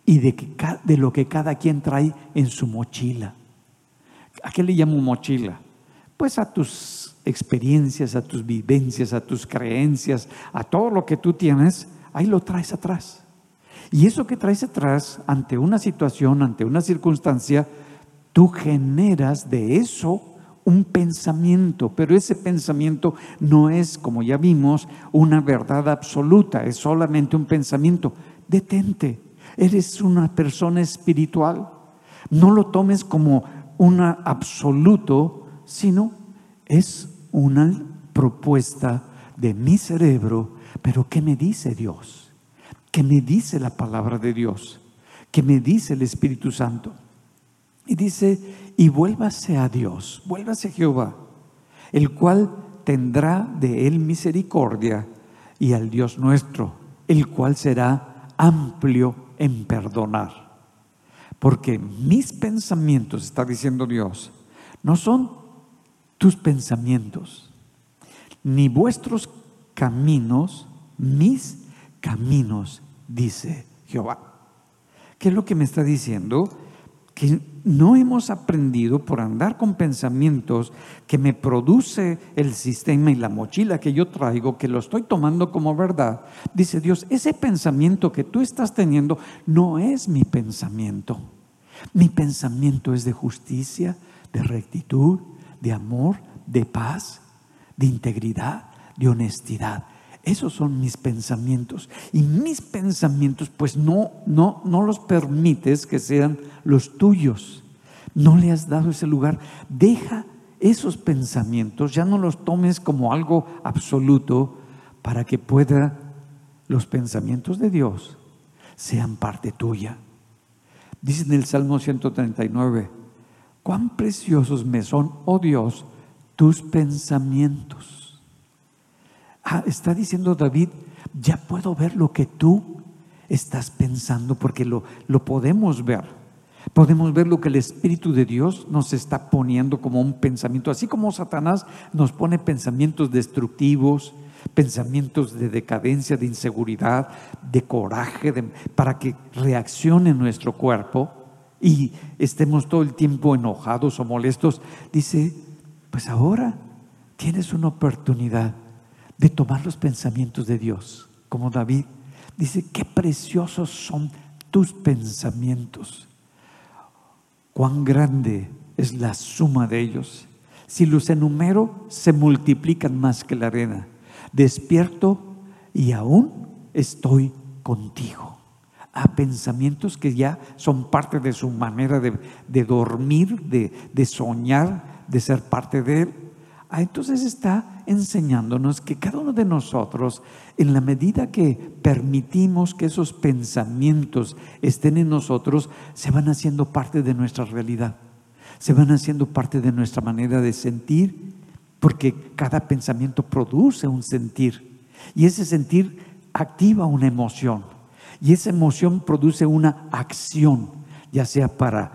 y de, que, de lo que cada quien trae en su mochila. ¿A qué le llamo mochila? Pues a tus experiencias, a tus vivencias, a tus creencias, a todo lo que tú tienes, ahí lo traes atrás. Y eso que traes atrás, ante una situación, ante una circunstancia, tú generas de eso un pensamiento, pero ese pensamiento no es, como ya vimos, una verdad absoluta, es solamente un pensamiento. Detente, eres una persona espiritual. No lo tomes como un absoluto, sino es una propuesta de mi cerebro. Pero ¿qué me dice Dios? ¿Qué me dice la palabra de Dios? ¿Qué me dice el Espíritu Santo? Y dice, y vuélvase a Dios, vuélvase a Jehová, el cual tendrá de él misericordia, y al Dios nuestro, el cual será amplio en perdonar. Porque mis pensamientos, está diciendo Dios, no son tus pensamientos, ni vuestros caminos, mis caminos, dice Jehová. ¿Qué es lo que me está diciendo? Que no hemos aprendido por andar con pensamientos que me produce el sistema y la mochila que yo traigo, que lo estoy tomando como verdad. Dice Dios, ese pensamiento que tú estás teniendo no es mi pensamiento. Mi pensamiento es de justicia, de rectitud, de amor, de paz, de integridad, de honestidad. Esos son mis pensamientos. Y mis pensamientos, pues no, no, no los permites que sean los tuyos. No le has dado ese lugar. Deja esos pensamientos, ya no los tomes como algo absoluto para que pueda los pensamientos de Dios sean parte tuya. Dice en el Salmo 139, cuán preciosos me son, oh Dios, tus pensamientos. Ah, está diciendo David, ya puedo ver lo que tú estás pensando porque lo, lo podemos ver. Podemos ver lo que el Espíritu de Dios nos está poniendo como un pensamiento, así como Satanás nos pone pensamientos destructivos, pensamientos de decadencia, de inseguridad, de coraje, para que reaccione nuestro cuerpo y estemos todo el tiempo enojados o molestos. Dice, pues ahora tienes una oportunidad de tomar los pensamientos de Dios, como David. Dice, qué preciosos son tus pensamientos cuán grande es la suma de ellos. Si los enumero, se multiplican más que la arena. Despierto y aún estoy contigo. A pensamientos que ya son parte de su manera de, dormir, de, de soñar, de ser parte de Él. Ah, entonces está enseñándonos que cada uno de nosotros, en la medida que permitimos que esos pensamientos estén en nosotros, se van haciendo parte de nuestra realidad, se van haciendo parte de nuestra manera de sentir, porque cada pensamiento produce un sentir y ese sentir activa una emoción y esa emoción produce una acción. ya sea para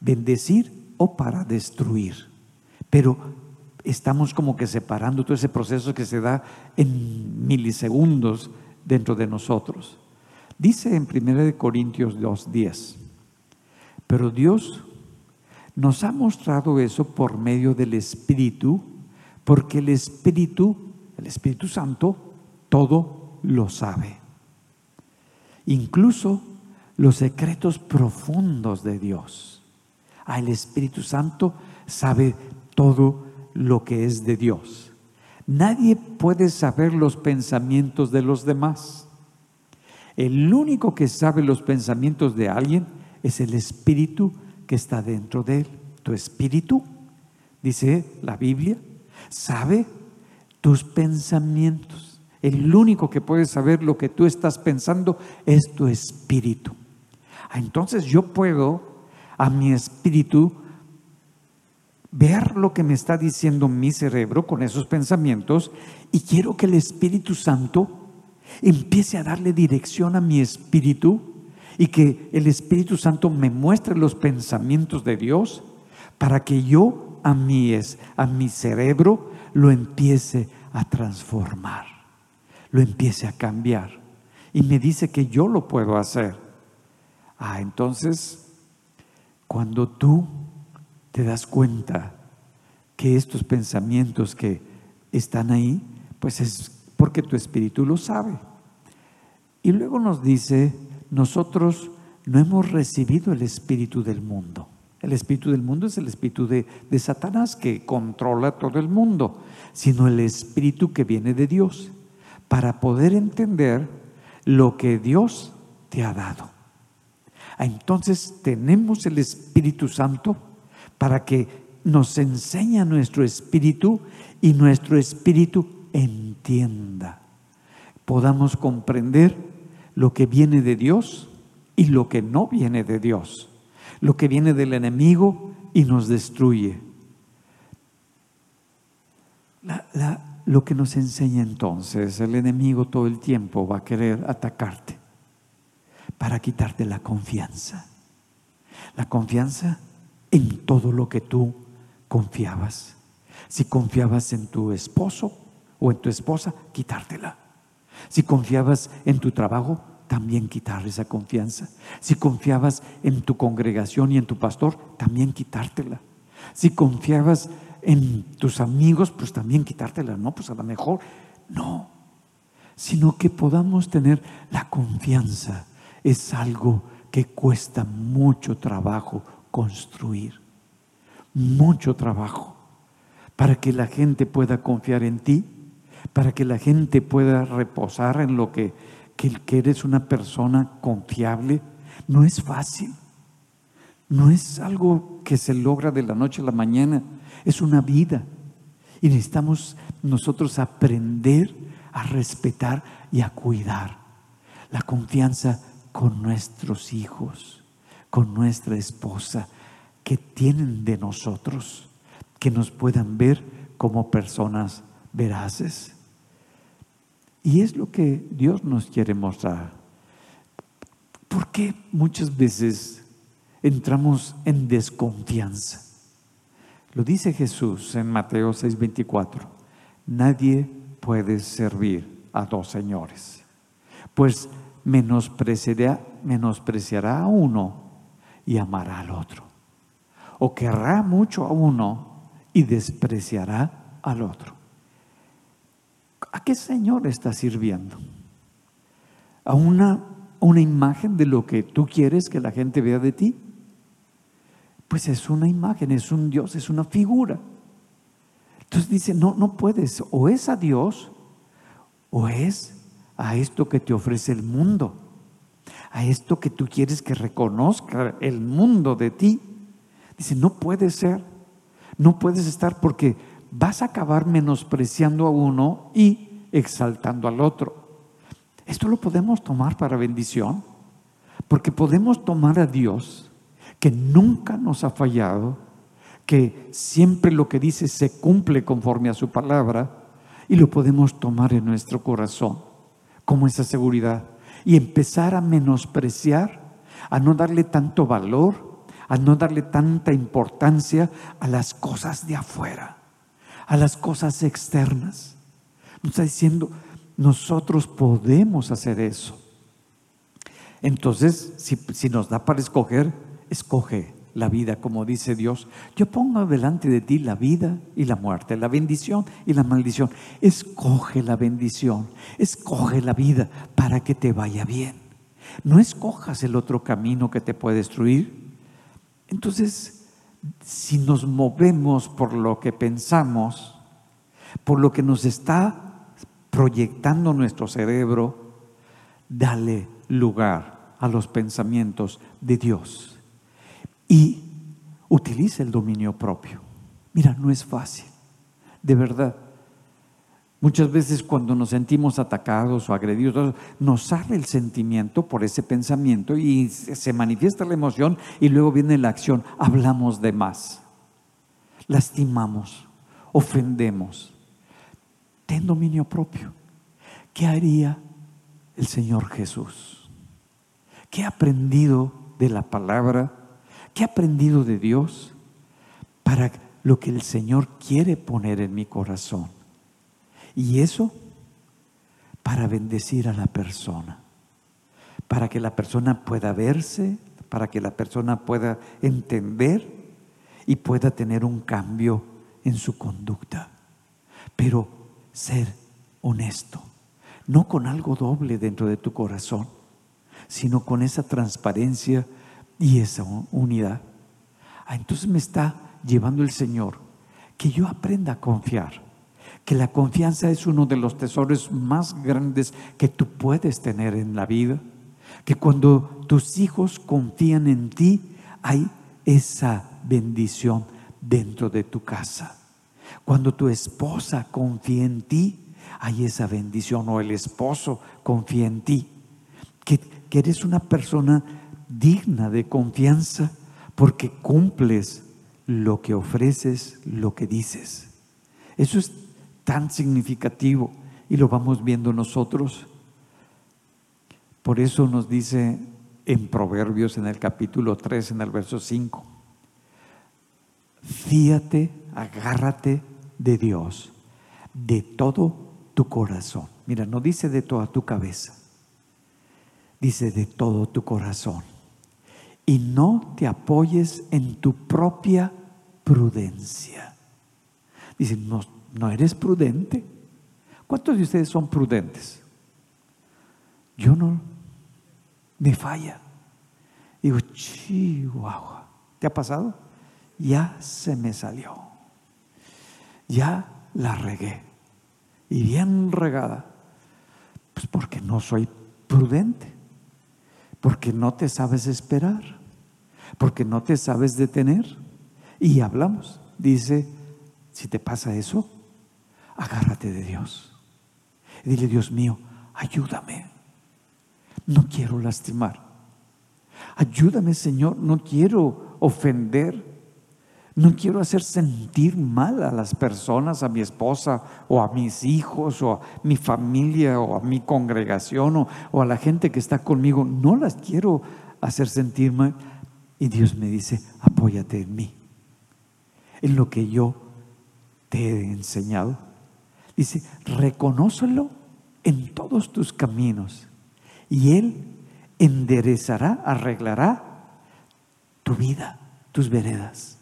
bendecir o para destruir. Pero estamos como que separando todo ese proceso que se da en milisegundos dentro de nosotros. Dice en 1 Corintios 2.10, pero Dios nos ha mostrado eso por medio del Espíritu, porque el Espíritu, el Espíritu Santo, todo lo sabe. Incluso los secretos profundos de Dios. Ah, el Espíritu Santo sabe todo lo que es de Dios. Nadie puede saber los pensamientos de los demás. El único que sabe los pensamientos de alguien es el Espíritu que está dentro de él. Tu Espíritu, dice la Biblia, sabe tus pensamientos. El único que puede saber lo que tú estás pensando es tu Espíritu. Ah, entonces yo puedo a mi espíritu ver lo que me está diciendo mi cerebro con esos pensamientos y quiero que el Espíritu Santo empiece a darle dirección a mi espíritu y que el Espíritu Santo me muestre los pensamientos de Dios para que yo a mi, a mi cerebro lo empiece a transformar, lo empiece a cambiar. Y me dice que yo lo puedo hacer. Ah, entonces, cuando tú te das cuenta que estos pensamientos que están ahí, pues es porque tu espíritu lo sabe. Y luego nos dice, nosotros no hemos recibido el espíritu del mundo. El espíritu del mundo es el espíritu de, Satanás que controla todo el mundo, sino el espíritu que viene de Dios, para poder entender lo que Dios te ha dado. Entonces tenemos el Espíritu Santo para que nos enseñe nuestro espíritu y nuestro espíritu entienda. Podamos comprender lo que viene de Dios y lo que no viene de Dios. Lo que viene del enemigo y nos destruye. lo que nos enseña entonces, el enemigo todo el tiempo va a querer atacarte para quitarte la confianza. La confianza en todo lo que tú confiabas. Si confiabas en tu esposo o en tu esposa, quitártela. Si confiabas en tu trabajo, también quitar esa confianza. Si confiabas en tu congregación y en tu pastor, también quitártela. Si confiabas en tus amigos, pues también quitártela. No, pues a lo mejor no. Sino que podamos tener la confianza. Es algo que cuesta mucho trabajo construir. Mucho trabajo para que la gente pueda confiar en ti, para que la gente pueda reposar en lo que, que, eres una persona confiable. No es fácil. No es algo que se logra de la noche a la mañana, es una vida. Y necesitamos nosotros aprender a respetar y a cuidar la confianza con nuestros hijos con nuestra esposa, que tienen de nosotros, que nos puedan ver como personas veraces. Y es lo que Dios nos quiere mostrar. ¿Por qué muchas veces entramos en desconfianza? Lo dice Jesús en Mateo 6:24. Nadie puede servir a dos señores, pues menospreciará, menospreciará a uno y amará al otro. O querrá mucho a uno y despreciará al otro. ¿A qué Señor está sirviendo? ¿A una, una imagen de lo que tú quieres que la gente vea de ti? Pues es una imagen, es un Dios, es una figura. Entonces dice, no, no puedes, o es a Dios, o es a esto que te ofrece el mundo a esto que tú quieres que reconozca el mundo de ti. Dice, no puede ser, no puedes estar porque vas a acabar menospreciando a uno y exaltando al otro. Esto lo podemos tomar para bendición, porque podemos tomar a Dios, que nunca nos ha fallado, que siempre lo que dice se cumple conforme a su palabra, y lo podemos tomar en nuestro corazón como esa seguridad y empezar a menospreciar a no darle tanto valor, a no darle tanta importancia a las cosas de afuera, a las cosas externas. Nos está diciendo, nosotros podemos hacer eso. Entonces, si, si nos da para escoger, escoge la vida, como dice Dios. Yo pongo delante de ti la vida y la muerte, la bendición y la maldición. Escoge la bendición, escoge la vida para que te vaya bien. No escojas el otro camino que te puede destruir. Entonces, si nos movemos por lo que pensamos, por lo que nos está proyectando nuestro cerebro, dale lugar a los pensamientos de Dios y utiliza el dominio propio. Mira, no es fácil, de verdad. Muchas veces cuando nos sentimos atacados o agredidos, nos sale el sentimiento por ese pensamiento y se manifiesta la emoción y luego viene la acción. Hablamos de más, lastimamos, ofendemos. Ten dominio propio. ¿Qué haría el Señor Jesús? ¿Qué ha aprendido de la palabra? ¿Qué he aprendido de Dios para lo que el Señor quiere poner en mi corazón? Y eso para bendecir a la persona, para que la persona pueda verse, para que la persona pueda entender y pueda tener un cambio en su conducta. Pero ser honesto, no con algo doble dentro de tu corazón, sino con esa transparencia y esa unidad. Ah, entonces me está llevando el Señor que yo aprenda a confiar, que la confianza es uno de los tesoros más grandes que tú puedes tener en la vida, que cuando tus hijos confían en ti, hay esa bendición dentro de tu casa. Cuando tu esposa confía en ti, hay esa bendición, o el esposo confía en ti, que, que eres una persona digna de confianza porque cumples lo que ofreces, lo que dices. Eso es tan significativo y lo vamos viendo nosotros. Por eso nos dice en Proverbios en el capítulo 3, en el verso 5, fíate, agárrate de Dios, de todo tu corazón. Mira, no dice de toda tu cabeza, dice de todo tu corazón y no te apoyes en tu propia prudencia. Dice, no, no eres prudente. ¿Cuántos de ustedes son prudentes? Yo no. Me falla. Digo, chihuahua. ¿Te ha pasado? Ya se me salió. Ya la regué. Y bien regada. Pues porque no soy prudente. Porque no te sabes esperar porque no te sabes detener. Y hablamos. Dice, si te pasa eso, agárrate de Dios. Y dile, Dios mío, ayúdame. No quiero lastimar. Ayúdame, Señor, no quiero ofender. No quiero hacer sentir mal a las personas, a mi esposa o a mis hijos o a mi familia o a mi congregación o, o a la gente que está conmigo. No las quiero hacer sentir mal. Y Dios me dice, apóyate en mí, en lo que yo te he enseñado. Dice, reconócelo en todos tus caminos y Él enderezará, arreglará tu vida, tus veredas.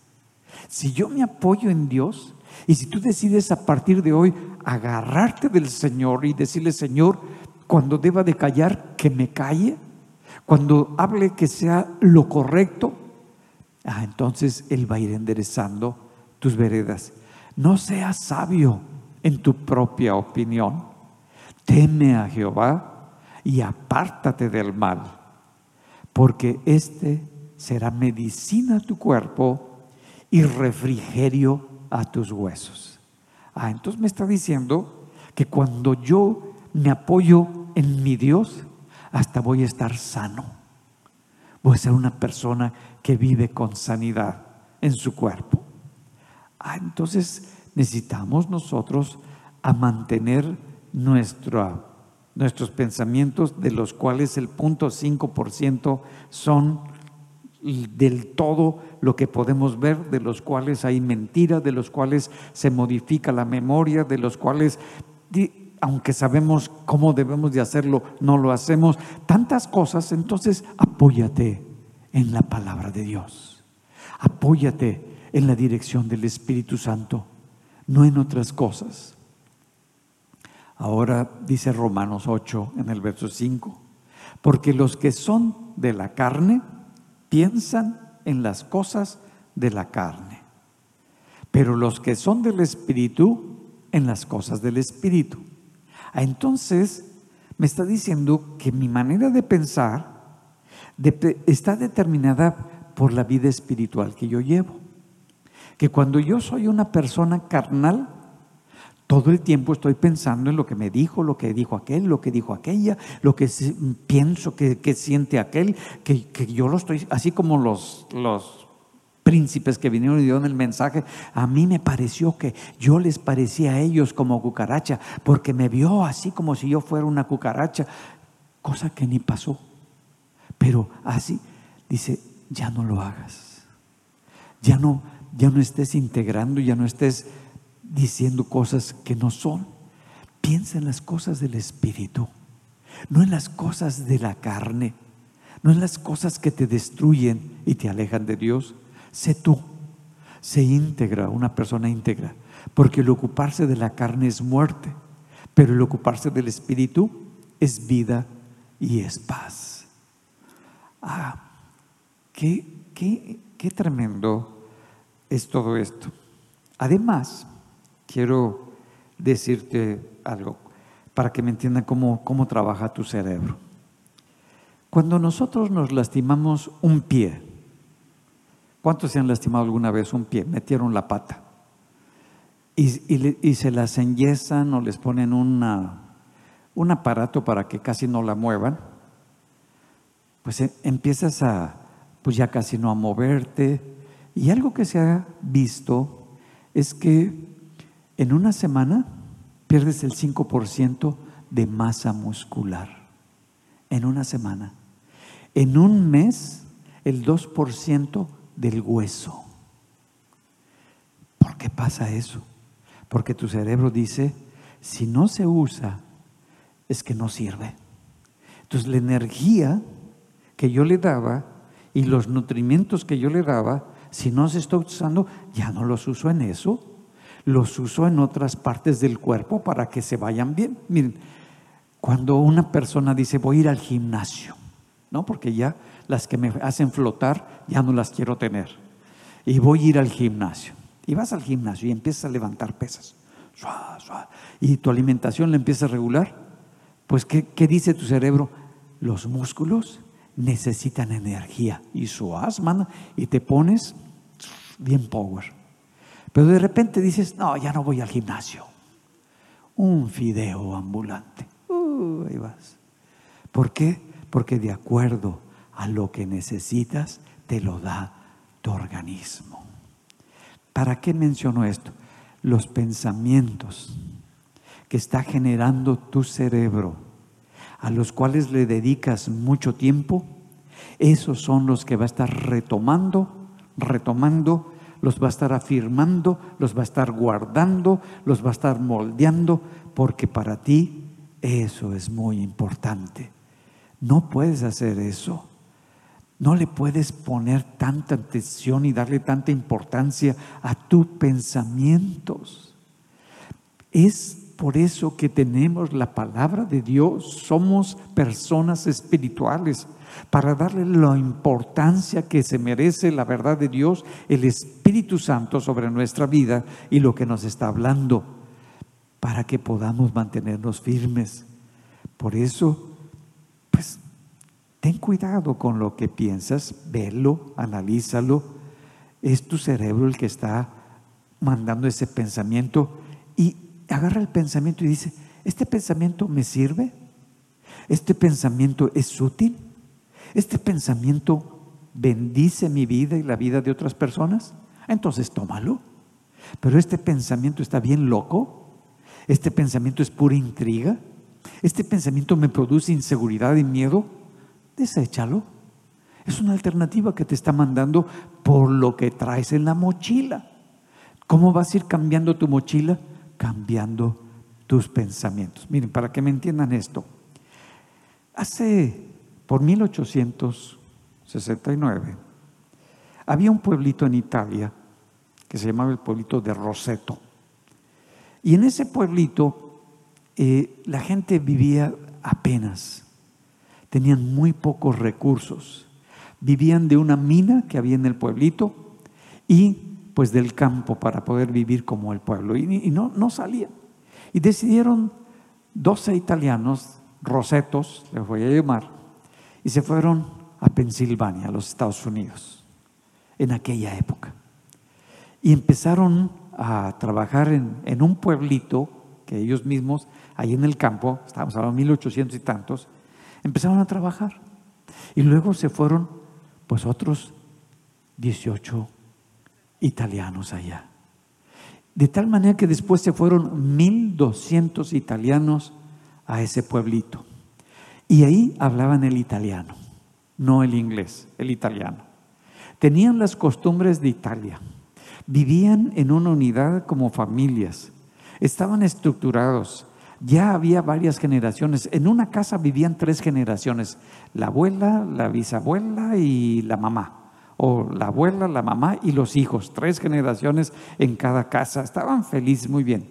Si yo me apoyo en Dios y si tú decides a partir de hoy agarrarte del Señor y decirle, Señor, cuando deba de callar, que me calle, cuando hable que sea lo correcto, ah, entonces Él va a ir enderezando tus veredas. No seas sabio en tu propia opinión. Teme a Jehová y apártate del mal, porque este será medicina a tu cuerpo y refrigerio a tus huesos. Ah, entonces me está diciendo que cuando yo me apoyo en mi Dios, hasta voy a estar sano. Voy a ser una persona que vive con sanidad en su cuerpo. Ah, entonces necesitamos nosotros a mantener nuestros pensamientos, de los cuales el punto 5% son del todo lo que podemos ver, de los cuales hay mentiras, de los cuales se modifica la memoria, de los cuales, aunque sabemos cómo debemos de hacerlo, no lo hacemos. Tantas cosas, entonces apóyate en la palabra de Dios. Apóyate en la dirección del Espíritu Santo, no en otras cosas. Ahora dice Romanos 8 en el verso 5, porque los que son de la carne piensan en las cosas de la carne, pero los que son del Espíritu en las cosas del Espíritu. Ah, entonces, me está diciendo que mi manera de pensar está determinada por la vida espiritual que yo llevo. Que cuando yo soy una persona carnal, todo el tiempo estoy pensando en lo que me dijo, lo que dijo aquel, lo que dijo aquella, lo que pienso que, siente aquel, que, yo lo estoy, así como los, los príncipes que vinieron y dieron el mensaje, a mí me pareció que yo les parecía a ellos como cucaracha, porque me vio así como si yo fuera una cucaracha, cosa que ni pasó. Pero así, dice, ya no lo hagas. Ya no, ya no estés integrando, ya no estés diciendo cosas que no son. Piensa en las cosas del Espíritu, no en las cosas de la carne, no en las cosas que te destruyen y te alejan de Dios. Sé tú, sé íntegra, una persona íntegra, porque el ocuparse de la carne es muerte, pero el ocuparse del Espíritu es vida y es paz. Ah, qué, qué, qué tremendo es todo esto. Además, quiero decirte algo para que me entiendan cómo, cómo trabaja tu cerebro. Cuando nosotros nos lastimamos un pie, ¿cuántos se han lastimado alguna vez un pie? Metieron la pata y, se las enyesan o les ponen una, un aparato para que casi no la muevan, pues eh, empiezas a, pues ya casi no a moverte. Y algo que se ha visto es que en una semana pierdes el 5% de masa muscular. En una semana. En un mes, el 2% del hueso. ¿Por qué pasa eso? Porque tu cerebro dice, si no se usa, es que no sirve. Entonces la energía que yo le daba y los nutrimentos que yo le daba, si no se está usando, ya no los uso en eso los uso en otras partes del cuerpo para que se vayan bien. Miren, cuando una persona dice voy a ir al gimnasio, ¿no? Porque ya las que me hacen flotar ya no las quiero tener. Y voy a ir al gimnasio. Y vas al gimnasio y empiezas a levantar pesas. Y tu alimentación la empieza a regular. Pues, ¿qué, ¿qué dice tu cerebro? Los músculos necesitan energía. Y suaz, man, y te pones bien power. Pero de repente dices, no, ya no voy al gimnasio. Un fideo ambulante. Ahí vas. ¿Por qué? Porque de acuerdo a lo que necesitas, te lo da tu organismo. ¿Para qué menciono esto? Los pensamientos que está generando tu cerebro, a los cuales le dedicas mucho tiempo, esos son los que va a estar retomando, retomando los va a estar afirmando, los va a estar guardando, los va a estar moldeando, porque para ti eso es muy importante. No puedes hacer eso. No le puedes poner tanta atención y darle tanta importancia a tus pensamientos. Es por eso que tenemos la palabra de Dios. Somos personas espirituales para darle la importancia que se merece la verdad de Dios, el Espíritu Santo sobre nuestra vida y lo que nos está hablando, para que podamos mantenernos firmes. Por eso, pues, ten cuidado con lo que piensas, velo, analízalo. Es tu cerebro el que está mandando ese pensamiento y agarra el pensamiento y dice, ¿este pensamiento me sirve? ¿Este pensamiento es útil? ¿Este pensamiento bendice mi vida y la vida de otras personas? Entonces tómalo. Pero este pensamiento está bien loco. Este pensamiento es pura intriga. Este pensamiento me produce inseguridad y miedo. Deséchalo. Es una alternativa que te está mandando por lo que traes en la mochila. ¿Cómo vas a ir cambiando tu mochila? Cambiando tus pensamientos. Miren, para que me entiendan esto. Hace, por 1869, había un pueblito en Italia que se llamaba el pueblito de Roseto. Y en ese pueblito eh, la gente vivía apenas, tenían muy pocos recursos, vivían de una mina que había en el pueblito y pues del campo para poder vivir como el pueblo. Y, no, no salían. Y decidieron 12 italianos, rosetos, les voy a llamar, y se fueron a Pensilvania, a los Estados Unidos, en aquella época. Y empezaron a trabajar en, un pueblito que ellos mismos, ahí en el campo, estábamos hablando de 1800 y tantos, empezaron a trabajar. Y luego se fueron, pues, otros 18 italianos allá. De tal manera que después se fueron 1200 italianos a ese pueblito. Y ahí hablaban el italiano, no el inglés, el italiano. Tenían las costumbres de Italia Vivían en una unidad como familias. Estaban estructurados. Ya había varias generaciones. En una casa vivían tres generaciones. La abuela, la bisabuela y la mamá. O la abuela, la mamá y los hijos. Tres generaciones en cada casa. Estaban felices, muy bien.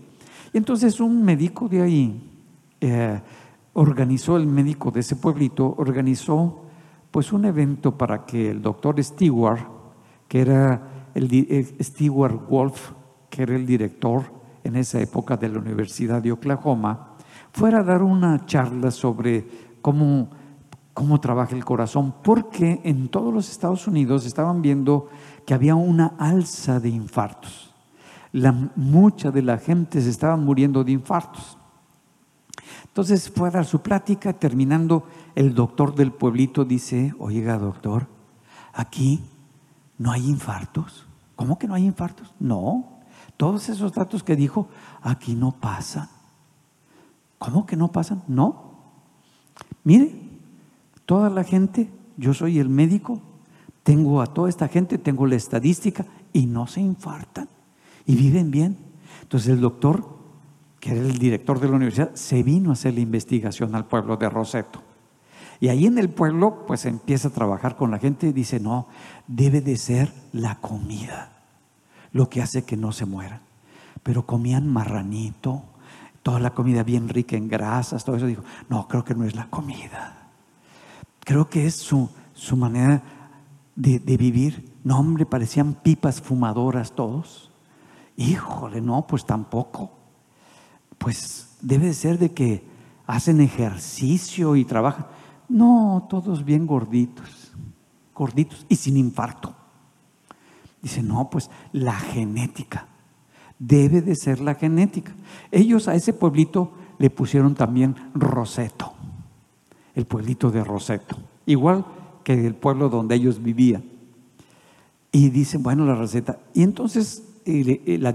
Y entonces un médico de ahí eh, organizó, el médico de ese pueblito, organizó pues un evento para que el doctor Stewart, que era el, Stewart Wolf, que era el director en esa época de la Universidad de Oklahoma, fuera a dar una charla sobre cómo, cómo trabaja el corazón, porque en todos los Estados Unidos estaban viendo que había una alza de infartos. La, mucha de la gente se estaba muriendo de infartos. Entonces fue a dar su plática, terminando, el doctor del pueblito dice, oiga doctor, aquí ¿No hay infartos? ¿Cómo que no hay infartos? No. Todos esos datos que dijo, aquí no pasan. ¿Cómo que no pasan? No. Mire, toda la gente, yo soy el médico, tengo a toda esta gente, tengo la estadística y no se infartan y viven bien. Entonces el doctor, que era el director de la universidad, se vino a hacer la investigación al pueblo de Roseto. Y ahí en el pueblo, pues empieza a trabajar con la gente y dice, no, debe de ser la comida lo que hace que no se mueran. Pero comían marranito, toda la comida bien rica en grasas, todo eso. Dijo, no, creo que no es la comida. Creo que es su, su manera de, de vivir. No, hombre, parecían pipas fumadoras todos. Híjole, no, pues tampoco. Pues debe de ser de que hacen ejercicio y trabajan. No, todos bien gorditos, gorditos y sin infarto. Dice, no, pues la genética. Debe de ser la genética. Ellos a ese pueblito le pusieron también Roseto, el pueblito de Roseto, igual que el pueblo donde ellos vivían. Y dicen, bueno, la receta. Y entonces la,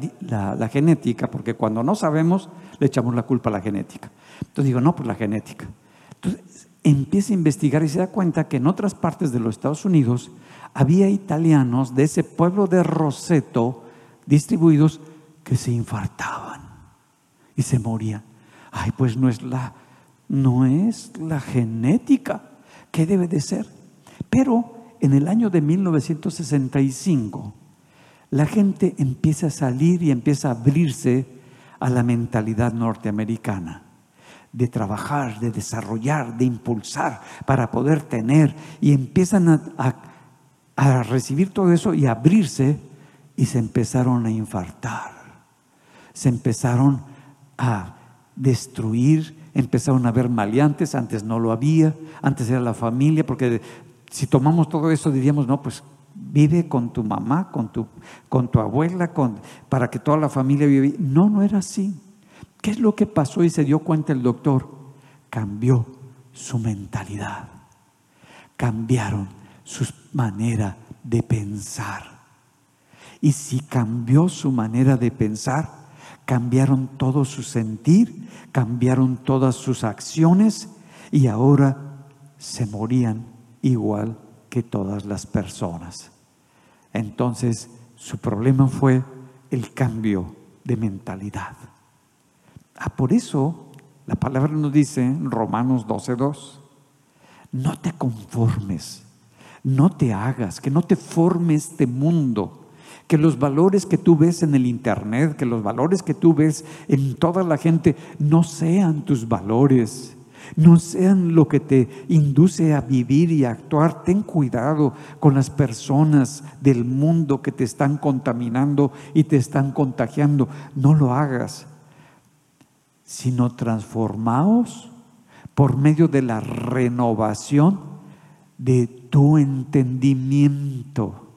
la, genética, porque cuando no sabemos, le echamos la culpa a la genética. Entonces digo, no, pues la genética. Entonces empieza a investigar y se da cuenta que en otras partes de los Estados Unidos había italianos de ese pueblo de Roseto distribuidos que se infartaban y se morían. Ay, pues no es la no es la genética que debe de ser. Pero en el año de 1965 la gente empieza a salir y empieza a abrirse a la mentalidad norteamericana de trabajar, de desarrollar, de impulsar para poder tener y empiezan a, recibir todo eso y abrirse y se empezaron a infartar, se empezaron a destruir, empezaron a ver maleantes, antes no lo había, antes era la familia, porque si tomamos todo eso diríamos, no, pues vive con tu mamá, con tu, con tu abuela, con, para que toda la familia viva. No, no era así. ¿Qué es lo que pasó y se dio cuenta el doctor? Cambió su mentalidad. Cambiaron su manera de pensar. Y si cambió su manera de pensar, cambiaron todo su sentir, cambiaron todas sus acciones y ahora se morían igual que todas las personas. Entonces, su problema fue el cambio de mentalidad. Ah, por eso la palabra nos dice en Romanos 12:2, no te conformes, no te hagas, que no te forme este mundo, que los valores que tú ves en el internet, que los valores que tú ves en toda la gente no sean tus valores no sean lo que te induce a vivir y a actuar. Ten cuidado con las personas del mundo que te están contaminando y te están contagiando. No lo hagas, sino transformaos por medio de la renovación de tu entendimiento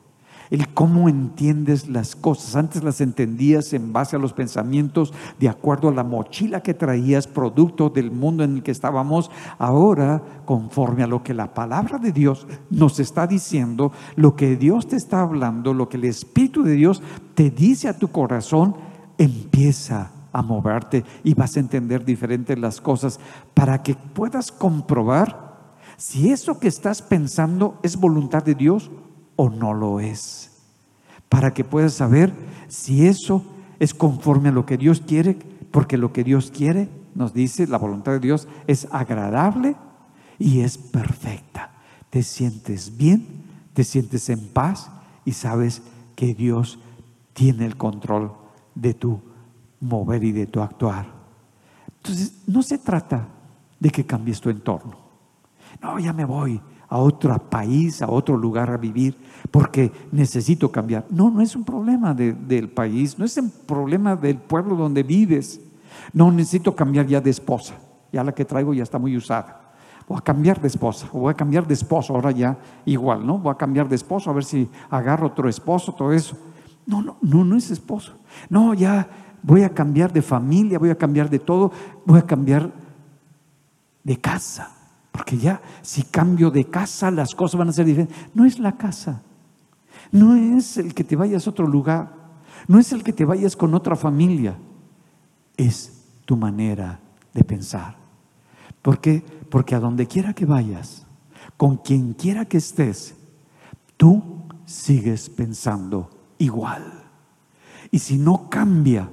el cómo entiendes las cosas. Antes las entendías en base a los pensamientos, de acuerdo a la mochila que traías, producto del mundo en el que estábamos. Ahora, conforme a lo que la palabra de Dios nos está diciendo, lo que Dios te está hablando, lo que el Espíritu de Dios te dice a tu corazón, empieza a moverte y vas a entender diferentes las cosas para que puedas comprobar si eso que estás pensando es voluntad de Dios o no lo es. Para que puedas saber si eso es conforme a lo que Dios quiere, porque lo que Dios quiere, nos dice, la voluntad de Dios es agradable y es perfecta. Te sientes bien, te sientes en paz y sabes que Dios tiene el control de tu mover y de tu actuar. Entonces, no se trata de que cambies tu entorno. No, ya me voy, a otro país, a otro lugar a vivir, porque necesito cambiar. No, no es un problema del país, no es un problema del pueblo donde vives. No necesito cambiar ya de esposa, ya la que traigo ya está muy usada. Voy a cambiar de esposa, voy a cambiar de esposo, ahora ya igual, ¿no? Voy a cambiar de esposo, a ver si agarro otro esposo, todo eso. No, no, no, no es esposo. No, ya voy a cambiar de familia, voy a cambiar de todo, voy a cambiar de casa. Porque ya si cambio de casa las cosas van a ser diferentes. No es la casa. No es el que te vayas a otro lugar. No es el que te vayas con otra familia. Es tu manera de pensar. ¿Por qué? Porque a donde quiera que vayas, con quien quiera que estés, tú sigues pensando igual. Y si no cambia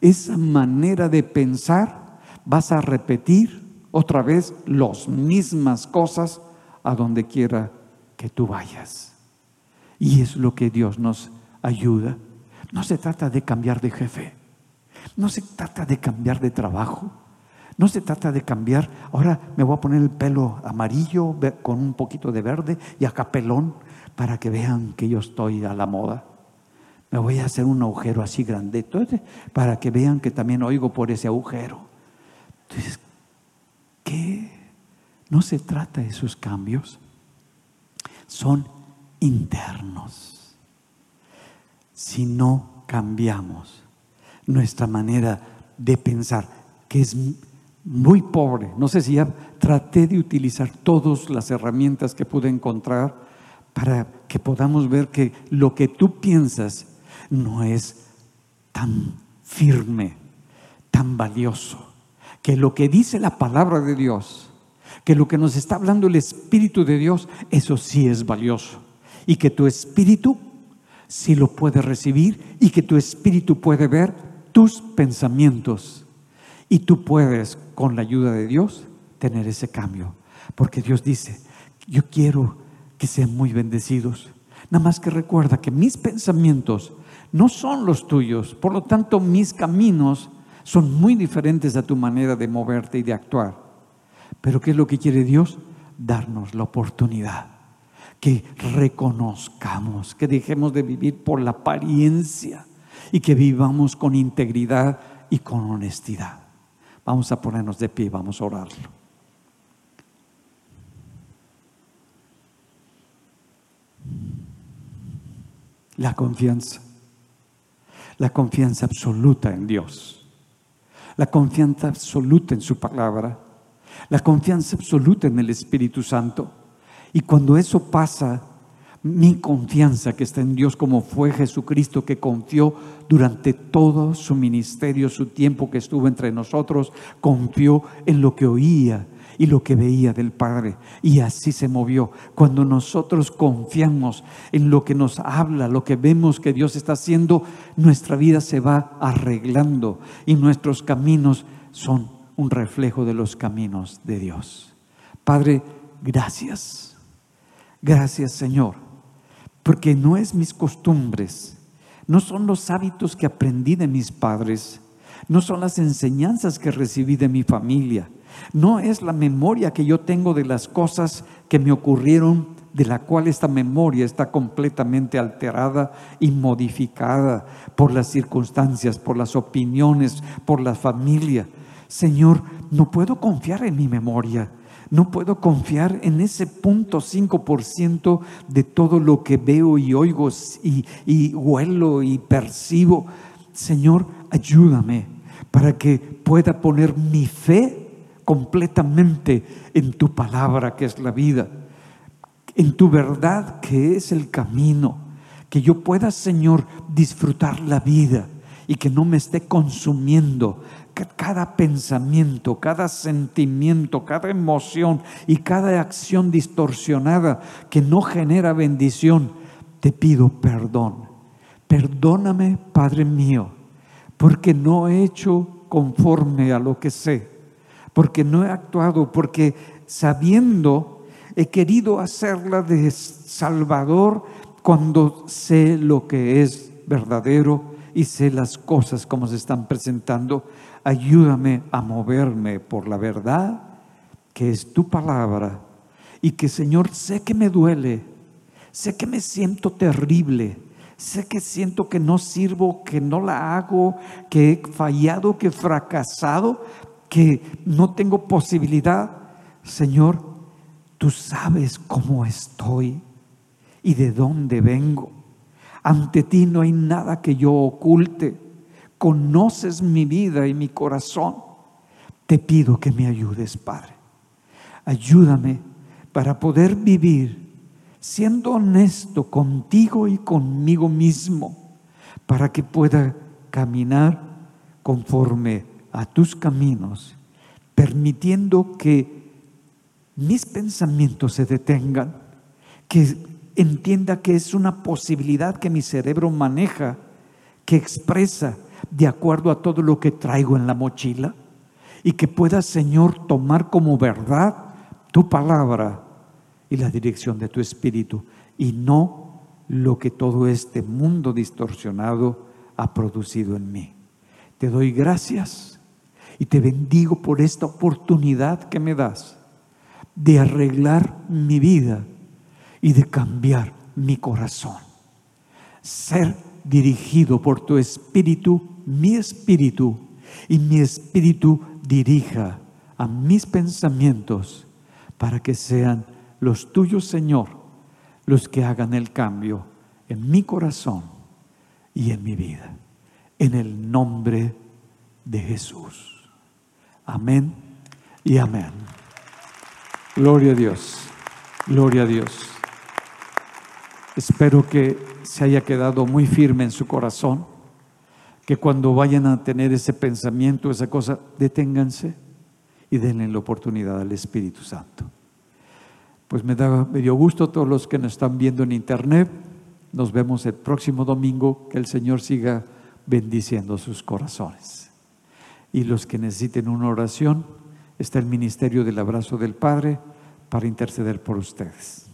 esa manera de pensar, vas a repetir otra vez las mismas cosas a donde quiera que tú vayas. Y es lo que Dios nos ayuda. No se trata de cambiar de jefe, no se trata de cambiar de trabajo, no se trata de cambiar, ahora me voy a poner el pelo amarillo con un poquito de verde y acá pelón para que vean que yo estoy a la moda. Me voy a hacer un agujero así grande para que vean que también oigo por ese agujero. Entonces, ¿Qué? No se trata de esos cambios, son internos. Si no cambiamos nuestra manera de pensar, que es muy pobre, no sé si ya traté de utilizar todas las herramientas que pude encontrar para que podamos ver que lo que tú piensas no es tan firme, tan valioso que lo que dice la palabra de Dios, que lo que nos está hablando el Espíritu de Dios, eso sí es valioso. Y que tu espíritu sí lo puede recibir y que tu espíritu puede ver tus pensamientos. Y tú puedes, con la ayuda de Dios, tener ese cambio. Porque Dios dice, yo quiero que sean muy bendecidos. Nada más que recuerda que mis pensamientos no son los tuyos, por lo tanto mis caminos son muy diferentes a tu manera de moverte y de actuar. Pero ¿qué es lo que quiere Dios? Darnos la oportunidad. Que reconozcamos, que dejemos de vivir por la apariencia y que vivamos con integridad y con honestidad. Vamos a ponernos de pie, vamos a orarlo. La confianza, la confianza absoluta en Dios la confianza absoluta en su palabra, la confianza absoluta en el Espíritu Santo. Y cuando eso pasa, mi confianza que está en Dios como fue Jesucristo que confió durante todo su ministerio, su tiempo que estuvo entre nosotros, confió en lo que oía y lo que veía del Padre. Y así se movió. Cuando nosotros confiamos en lo que nos habla, lo que vemos que Dios está haciendo, nuestra vida se va arreglando y nuestros caminos son un reflejo de los caminos de Dios. Padre, gracias. Gracias Señor, porque no es mis costumbres, no son los hábitos que aprendí de mis padres, no son las enseñanzas que recibí de mi familia, no es la memoria que yo tengo de las cosas que me ocurrieron, de la cual esta memoria está completamente alterada y modificada por las circunstancias, por las opiniones, por la familia. Señor, no puedo confiar en mi memoria. No puedo confiar en ese punto 5% de todo lo que veo y oigo y, y huelo y percibo. Señor, ayúdame para que pueda poner mi fe completamente en tu palabra que es la vida, en tu verdad que es el camino, que yo pueda, Señor, disfrutar la vida y que no me esté consumiendo cada pensamiento, cada sentimiento, cada emoción y cada acción distorsionada que no genera bendición. Te pido perdón. Perdóname, Padre mío, porque no he hecho conforme a lo que sé porque no he actuado, porque sabiendo he querido hacerla de Salvador cuando sé lo que es verdadero y sé las cosas como se están presentando. Ayúdame a moverme por la verdad que es tu palabra y que Señor sé que me duele, sé que me siento terrible, sé que siento que no sirvo, que no la hago, que he fallado, que he fracasado, que no tengo posibilidad, Señor, tú sabes cómo estoy y de dónde vengo. Ante ti no hay nada que yo oculte. Conoces mi vida y mi corazón. Te pido que me ayudes, Padre. Ayúdame para poder vivir siendo honesto contigo y conmigo mismo, para que pueda caminar conforme a tus caminos, permitiendo que mis pensamientos se detengan, que entienda que es una posibilidad que mi cerebro maneja, que expresa de acuerdo a todo lo que traigo en la mochila y que pueda, Señor, tomar como verdad tu palabra y la dirección de tu espíritu y no lo que todo este mundo distorsionado ha producido en mí. Te doy gracias y te bendigo por esta oportunidad que me das de arreglar mi vida y de cambiar mi corazón. Ser dirigido por tu espíritu, mi espíritu, y mi espíritu dirija a mis pensamientos para que sean los tuyos, Señor, los que hagan el cambio en mi corazón y en mi vida. En el nombre de Jesús. Amén y amén. Gloria a Dios, gloria a Dios. Espero que se haya quedado muy firme en su corazón, que cuando vayan a tener ese pensamiento, esa cosa, deténganse y denle la oportunidad al Espíritu Santo. Pues me da medio gusto a todos los que nos están viendo en internet. Nos vemos el próximo domingo. Que el Señor siga bendiciendo sus corazones y los que necesiten una oración, está el Ministerio del Abrazo del Padre para interceder por ustedes.